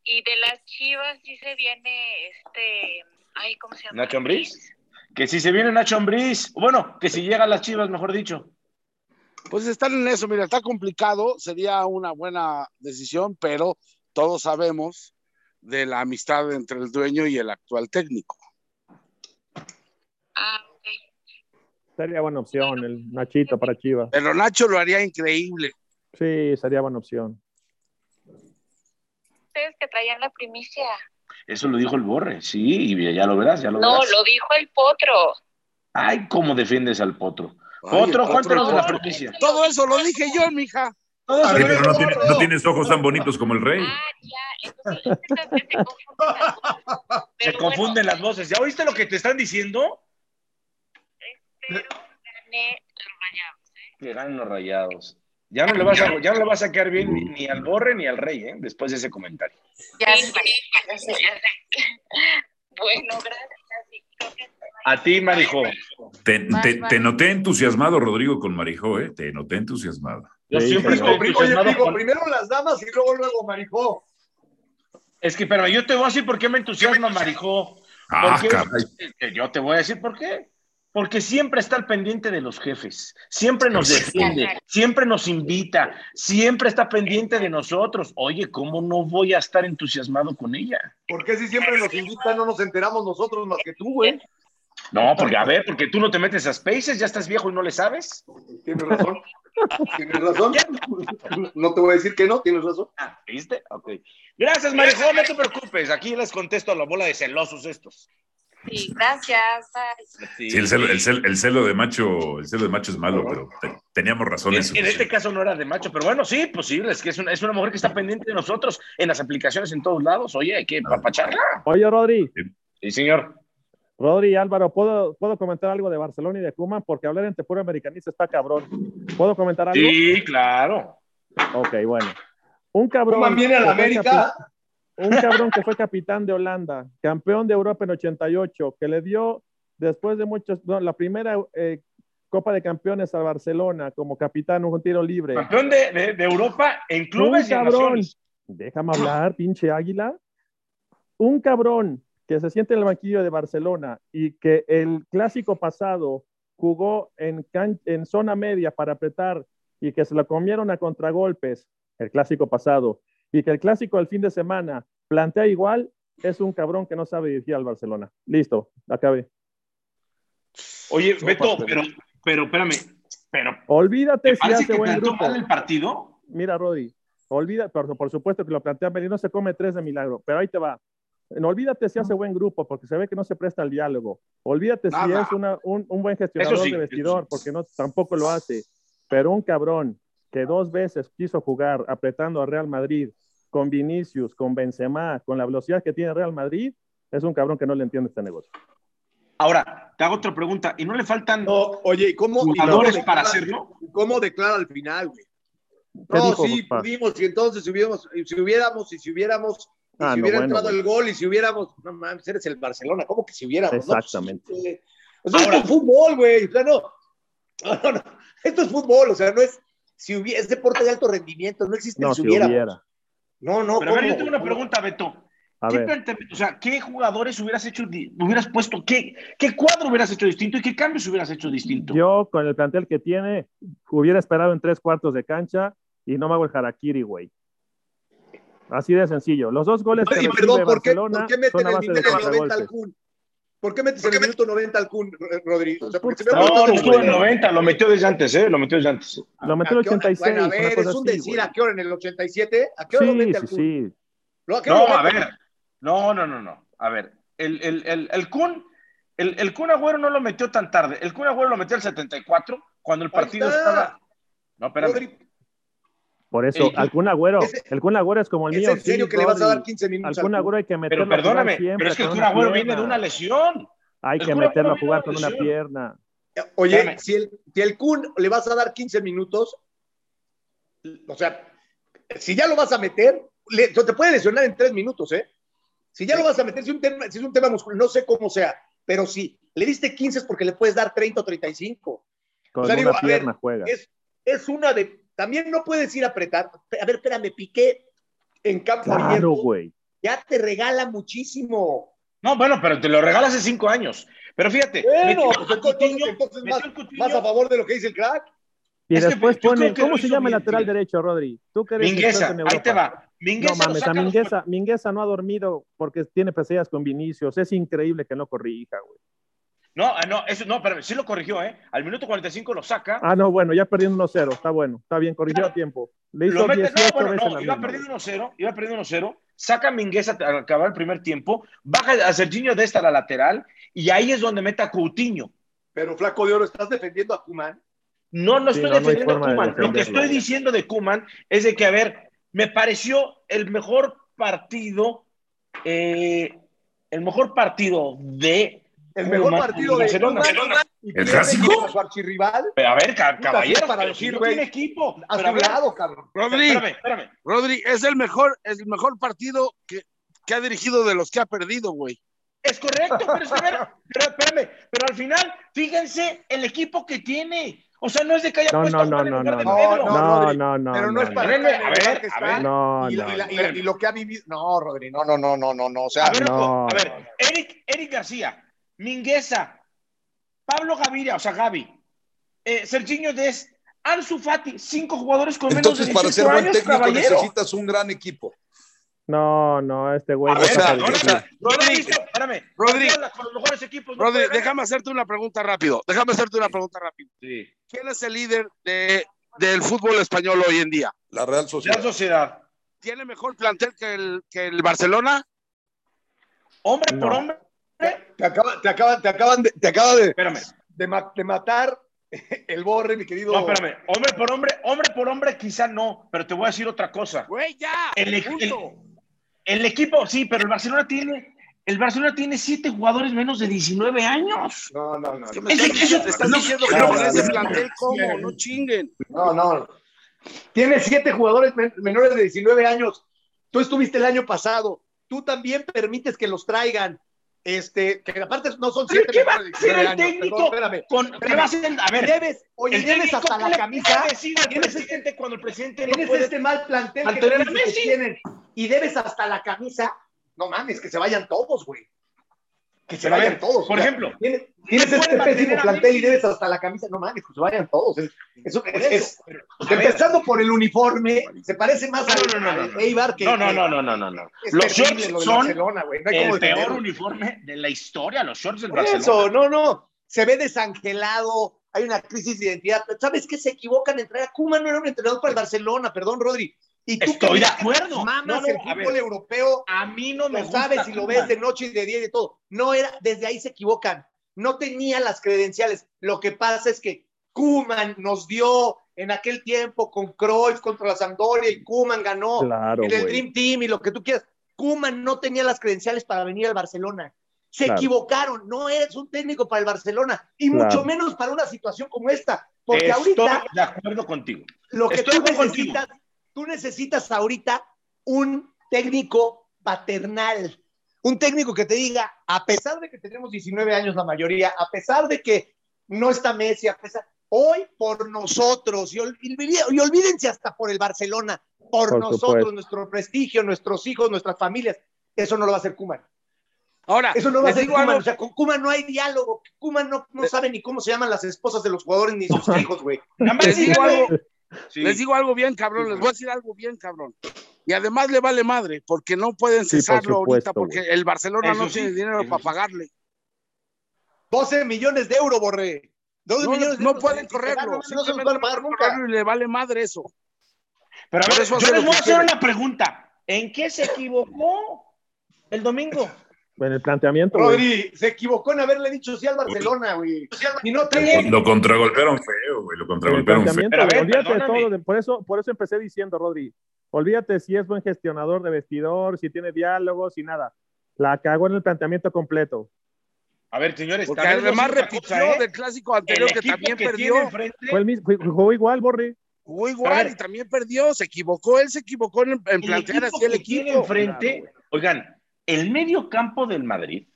Y de las chivas sí se viene este. Ay, ¿cómo se llama? ¿Nacho Ambriz? Que si se viene Nacho Ambriz, bueno, que si llega a las chivas, mejor dicho. Pues están en eso, mira, está complicado, sería una buena decisión, pero todos sabemos de la amistad entre el dueño y el actual técnico. Ah, ok. Sería buena opción el Nachito para Chivas. Pero Nacho lo haría increíble. Sí, sería buena opción. Ustedes que traían la primicia. Eso lo dijo el Borre, sí, y ya lo verás, ya lo No, verás. lo dijo el potro. Ay, cómo defiendes al potro. Ay, Potro, cuéntanos de la primicia. Todo eso lo dije yo, mija. Se pero no, tiene- no tienes ojos tan bonitos como el rey. Ah, ya, entonces se confunden. Se confunden bueno, las voces. ¿Ya oíste lo que te están diciendo? Espero gané los rayados, ¿eh? Que ganen los rayados. Ya no le vas a, <laughs> ya no le vas a quedar bien ni, ni al Borre ni al Rey, ¿eh? Después de ese comentario. Ya sé, ya sé, ya sé. Bueno, gracias. A ti, Marijo. Te, Bye, te- bye. te noté entusiasmado, Rodrigo, con Marijó, ¿eh? Te noté entusiasmado. Yo Sí, siempre estoy Oye, entusiasmado digo, con- primero las damas y luego, luego Marijó. Es que, pero yo te voy a decir por qué me entusiasma Marijó. Ah, caray. Yo te voy a decir por qué. Porque siempre está al pendiente de los jefes, siempre nos defiende, siempre nos invita, siempre está pendiente de nosotros. Oye, ¿cómo no voy a estar entusiasmado con ella? ¿Por qué si siempre nos invitan no nos enteramos nosotros más que tú, güey? No, porque a ver, porque tú no te metes a Spaces, ya estás viejo y no le sabes. Tienes razón. Tienes razón. No te voy a decir que no, tienes razón. Ah, ¿Viste? Ok. Gracias, Marijó, no te preocupes. Aquí les contesto a la bola de celosos estos. Sí, gracias. Bye. Sí, el celo, el, celo, el celo de macho, el celo de macho es malo, pero te- teníamos razones. En, en este caso no era de macho, pero bueno, sí, posible. Es que es una, es una mujer que está pendiente de nosotros en las aplicaciones en todos lados. Oye, hay que papacharla. Oye, Rodri, Sí, señor. Rodri Álvaro, ¿puedo, ¿puedo comentar algo de Barcelona y de Cuman? Porque hablar entre puro americanista está cabrón. ¿Puedo comentar algo? Sí, claro. Ok, bueno. Un cabrón. Koeman viene a la América. Un cabrón que fue capitán de Holanda, campeón de Europa en 88, que le dio, después de muchos, no, la primera eh, Copa de Campeones a Barcelona como capitán, un tiro libre. Campeón de, de- de Europa en clubes un cabrón, déjame hablar, pinche águila. Un cabrón que se siente en el banquillo de Barcelona y que el clásico pasado jugó en, can- en zona media para apretar y que se lo comieron a contragolpes el clásico pasado y que el clásico del fin de semana plantea igual, es un cabrón que no sabe dirigir al Barcelona. Listo, acabé. Oye, Beto, pero, pero espérame, pero Olvídate ¿te si hace que buen grupo. mal el partido? Mira, Rodri, olvida, por, por supuesto que lo plantea Merino, se come tres de milagro, pero ahí te va. No olvídate si hace buen grupo, porque se ve que no se presta al diálogo. Olvídate si es una- un, un buen gestionador sí, de vestidor, sí. porque no, tampoco lo hace. Pero un cabrón que dos veces quiso jugar apretando a Real Madrid con Vinicius, con Benzema, con la velocidad que tiene Real Madrid, es un cabrón que no le entiende este negocio. Ahora, te hago otra pregunta. ¿Y no le faltan No, oye, ¿y cómo, jugadores cómo para hacerlo? ¿Cómo declara al final, güey? ¿Qué No, dijo, sí, papá? pudimos, y entonces si hubiéramos, y si hubiéramos, y si hubiéramos, y Ah, si no, hubiera bueno, entrado güey. el gol, y si hubiéramos, no mames, eres el Barcelona, ¿cómo que si hubiéramos? No, pues, Exactamente. eh, o sea, Ahora- esto es fútbol, güey, o sea, no, <laughs> no, no, esto es fútbol, o sea, no es, si hubiera, es deporte de alto rendimiento, no existe No, el si si hubiéramos. hubiera. No, no, Pero a ver, ¿cómo? yo tengo una ¿Cómo? pregunta, Beto. A ¿Qué, ver, o sea, ¿qué jugadores hubieras hecho, hubieras puesto, qué, qué cuadro hubieras hecho distinto y qué cambios hubieras hecho distinto? yo con el plantel que tiene, hubiera esperado en tres cuartos de cancha y no me hago el harakiri, güey. Así de sencillo. Los dos goles que Y recibe perdón, ¿por qué, ¿por qué meten son a el base de minuto 90 al. Kun? ¿Por qué metes en el minuto 90 al Kun, Rodrigo? O sea, porque se Puta, me No, no estuvo en 90, lo metió desde antes, ¿eh? Lo metió desde antes. Lo metió ¿A el qué hora? 86. Bueno, a ver, es un así, decir, güey. ¿a qué hora? ¿En el 87? ¿A qué hora lo Sí, mete al sí, Kun? sí. ¿Lo- ¿A qué hora No, a ver. No, no, no, no. A ver, el, el, el, el Kun, el, el Kun Agüero no lo metió tan tarde. El Kun Agüero lo metió al 74, cuando el partido estaba. No, espérame. Rodri, Por eso, El- al Kun Agüero, Ese- el Kun Agüero es como el ¿Es mío. en serio sí, que le vas a dar 15 minutos Al Kun? Agüero hay que meterlo Pero a jugar perdóname, siempre pero es que el Kun Agüero viene pierna. de una lesión. Hay el que meterlo a jugar con una pierna. Oye, Espérame. si el, si el Kun le vas a dar 15 minutos, o sea, si ya lo vas a meter, le- te puede lesionar en 3 minutos, ¿eh? Si ya lo vas a meter, si, un tema, si es un tema muscular, no sé cómo sea, pero si le diste 15 es porque le puedes dar 30 o 35. Con O sea, una digo, a ver, pierna juega. Es, es una de. También no puedes ir a apretar. A ver, espérame, Piqué en campo Claro, abierto güey. ya te regala muchísimo. No, bueno, pero te lo regalas hace cinco años. Pero fíjate, Bueno, metió pues Coutinho, entonces más, a Coutinho, más a favor de lo que dice el crack. Y Es que después pone, ¿cómo se llama el lateral derecho, Rodri? Tú que eres Mingueza, en ahí te va. Mingueza No mames, a saca los- Mingueza, Mingueza no ha dormido porque tiene pesadillas con Vinicius. Es increíble que no corrija, güey. No, ah, no, eso no, pero sí lo corrigió, ¿eh? Al minuto 45 lo saca. Ah, no, bueno, ya perdiendo 1-0. Está bueno, está bien, corrigió Claro. a tiempo. Le lo hizo mete, 18 no, bueno, veces no, iba perdiendo güey. 1-0, iba perdiendo 1-0, saca a Mingueza al acabar el primer tiempo, baja a Serginho de esta a la lateral, y ahí es donde mete a Coutinho. Pero, flaco de oro, ¿estás defendiendo a Kuman? No, no Sí, estoy no, no hay defendiendo a de Kuman. Lo que estoy diciendo de Kuman es de que, a ver, me pareció el mejor partido, eh, el mejor partido de. El mejor partido de Barcelona. Koeman y ¿El clásico? su archirrival Pero a ver, caballero, para decir, si no tiene equipo. a Pero a su ver, lado, cabrón. Rodri, espérame, espérame. Rodri, es el mejor, es el mejor partido que, que ha dirigido de los que ha perdido, güey. Es correcto, pero es que, a ver, pero espérame, pero al final, fíjense el equipo que tiene. O sea, no es de que haya No, puesto no, a no, no, lugar de no, Pedro. no. No, Rodri, no, no. Pero no es para el a ver, que a está. ver. No, y, no, y la- no. y la- y lo que ha vivido. No, Rodri, no, no, no, no, no, no. O sea, A ver, No. a ver, Eric, Eric García, Mingueza, Pablo Gaviria, o sea, Gaby, eh, Serginho Des, Ansu Fati, cinco jugadores con Entonces, menos para de ser 18 buen años, técnico caballero. necesitas un gran equipo. No, no, este güey. A no ver, está sea, no, Rodri, espérame, Rodri, Guardiola con los mejores equipos. no Rodri, puede ganar. déjame hacerte una pregunta rápido. Déjame hacerte una pregunta rápido. Sí. ¿Quién es el líder de, del fútbol español hoy en día? La Real La Sociedad. sociedad, ¿Tiene mejor plantel que el, que el Barcelona? hombre por hombre, te acaban, te acaban, te acaban de, te acaba de, espérame, de, ma- de matar <laughs> el borre, mi querido. no, espérame, hombre por hombre, hombre por hombre quizá no, pero te voy a decir otra cosa. Güey, ya. El, el- punto. el equipo, sí, pero el Barcelona tiene, el Barcelona tiene siete jugadores menos de 19 años. No, no, no. ¿Qué me Es estás que diciendo? eso- Te estás no, diciendo que no, con no, ese no, plantel, no. ¿cómo? No chinguen. No, no. Tiene siete jugadores men- menores de 19 años. Tú estuviste el año pasado. Tú también permites que los traigan. Este, que aparte no son ¿Pero siete qué va a hacer 19 el técnico? Perdón, espérame. Con, ¿qué va a hacer? A ver, Debes, oye, debes hasta ¿qué la camisa. Tienes presidente cuando el presidente no puede este mal plantel que, que tienen. Y debes hasta la camisa. No mames, que se vayan todos, güey. Que se a vayan ver, todos. por o sea, ejemplo, Tienes, tienes este pésimo a plantel y debes hasta la camisa. No mames, que se vayan todos. Es, es- Por es- eso, es- pero, a ver, empezando por el uniforme, se parece más No, no, no, no, no. Eibar que. no, no, no, no, no, no, no. es Los shorts lo son el peor uniforme de la historia, los shorts del Por Barcelona. eso, no, no. Se ve desangelado, hay una crisis de identidad. ¿Sabes qué? Se equivocan en traer a Koeman, no era un entrenador para el Barcelona, perdón, Rodri. Y tú Estoy que de acuerdo. Mamas No, no, el fútbol ver. europeo, A mí no me lo gusta sabes y lo ves de noche y de día y de todo. No era, desde ahí se equivocan. No tenía las credenciales. Lo que pasa es que Kuman nos dio en aquel tiempo con Cruyff contra la Sampdoria y Kuman ganó Claro, en el. Dream Team y lo que tú quieras. Kuman no tenía las credenciales para venir al Barcelona. Se Claro. equivocaron. No eres un técnico para el Barcelona y Claro. mucho menos para una situación como esta. Porque Estoy ahorita de acuerdo contigo. lo que estoy tú necesitas, tú necesitas ahorita un técnico paternal, un técnico que te diga, a pesar de que tenemos 19 años la mayoría, a pesar de que no está Messi, a pesar, hoy por nosotros, y, ol- y olvídense hasta por el Barcelona, por, Por nosotros, supuesto. nuestro prestigio, nuestros hijos, nuestras familias, eso no lo va a hacer Kuman. Ahora, Eso no va a ser Kuman. algo, O sea, con Kuman no hay diálogo. Kuman no, no sabe ni cómo se llaman las esposas de los jugadores ni sus hijos, güey. Nada más díganme- algo, Sí. les digo algo bien, cabrón, les voy a decir algo bien, cabrón. Y además le vale madre, porque no pueden Sí, por cesarlo ahorita, porque el Barcelona Eso no sí, tiene dinero eso para pagarle. 12 millones de euros, Borré. 12 No, millones de no euros. pueden correrlo, No se van a pagar pueden nunca. correrlo y le vale madre eso. Pero a ver, eso yo les voy que a hacer quiere. una pregunta. ¿En qué se equivocó el domingo? En el planteamiento. Rodri, se equivocó en haberle dicho sí al Barcelona, güey. Y no te bien. Lo contragolpearon feo, güey. Lo contragolpearon feo. Pero ver, olvídate de todo. por, eso, por eso empecé diciendo, Rodri, olvídate si es buen gestionador de vestidor, si tiene diálogos y nada. La cagó en el planteamiento completo. A ver, señores, Porque además repitió ¿eh? del clásico anterior que también que perdió. Fue el mismo, jugó igual, Borri. Jugó igual y también perdió. Se equivocó, él se equivocó en, en el plantear equipo así el equipo. enfrente, oigan, el medio campo del Madrid,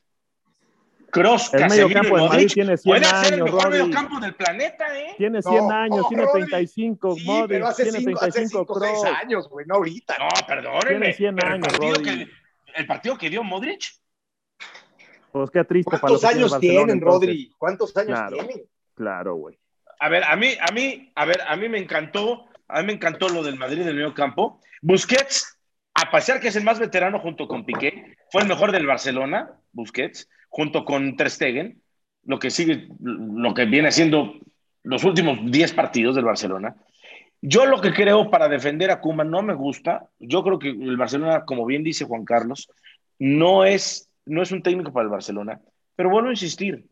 Cross, El medio campo del Madrid tiene 100 puede ser el años, mejor medio campo del planeta, ¿eh? Tiene 100 No, años, tiene Rodri. 35, Sí, Modric, pero hace tiene 5 hace 35 cinco, seis Kroos. años, güey, no ahorita. No, perdónenme. Tiene 100 pero el años, partido Rodri. que- el partido que dio Modric, Pues qué triste para ¿Cuántos tiene años tienen, entonces. Rodri? ¿Cuántos años Claro. tienen? Claro, güey. a ver, a mí, a mí, a ver, a mí me encantó, a mí me encantó lo del Madrid del medio campo. Busquets, a pesar que es el más veterano junto con Piqué, fue el mejor del Barcelona, Busquets, junto con Ter lo que sigue, lo que viene siendo los últimos 10 partidos del Barcelona. Yo lo que creo para defender a Kuma no me gusta. Yo creo que el Barcelona, como bien dice Juan Carlos, no es, no es un técnico para el Barcelona. Pero vuelvo a insistir,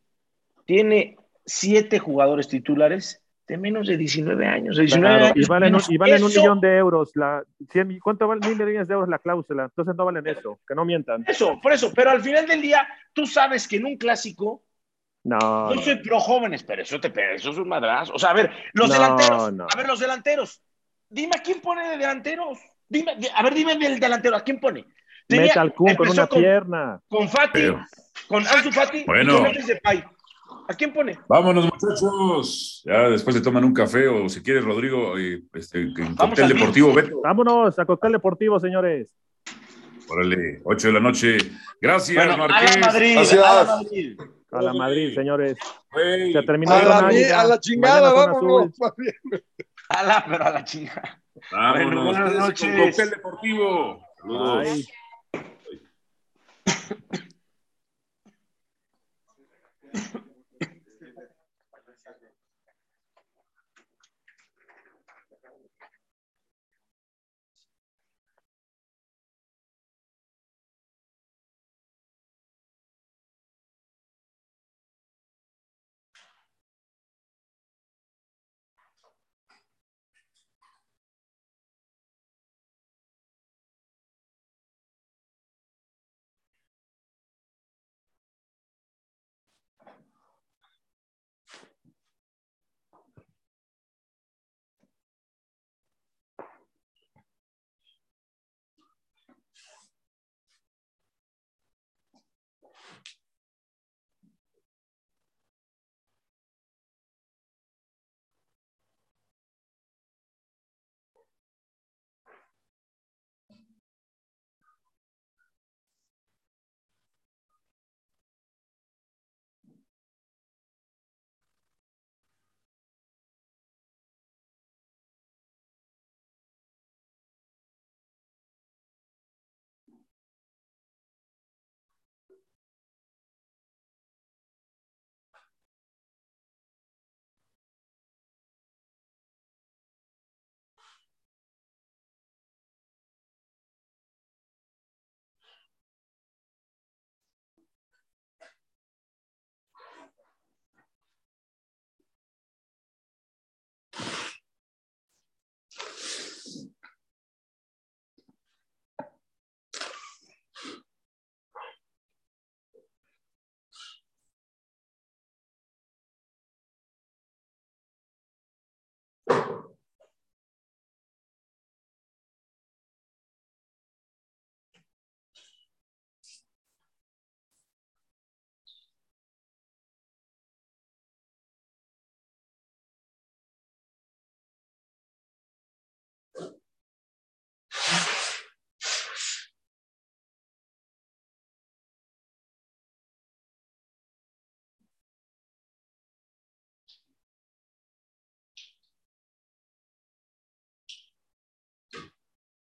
tiene siete jugadores titulares, de menos de 19 años. De 19 Claro, años y valen, un, y valen millón de euros. La, 100 ¿Cuánto vale mil millones de euros la cláusula? Entonces no valen eso, que no mientan. Eso, por eso. Pero al final del día, tú sabes que en un clásico, No, soy pro jóvenes, pero eso, te, eso es un madrazo. O sea, a ver, los No, delanteros. no. A ver, los delanteros. Dime a quién pone de delanteros. Dime, di- a ver, dime del delantero, ¿a quién pone? Tenía- Mete al Kun con una pierna. Con Fati, Pero- con Ansu Fati Bueno. y con Memphis Depay. ¿A quién pone? Vámonos, muchachos. Ya después se toman un café o si quieres, Rodrigo, y, este, en cóctel deportivo, Beto. Vámonos a cóctel deportivo, señores. Órale, 8 de la noche. Gracias, Bueno, a Marqués. la Madrid, Gracias. a la Madrid. A la Madrid, señores. Güey, Se terminó A la, mi- a la chingada, vámonos. A la, pero a la chingada. Vámonos. Bueno, buenas noches. Con cóctel deportivo. Saludos. Ay.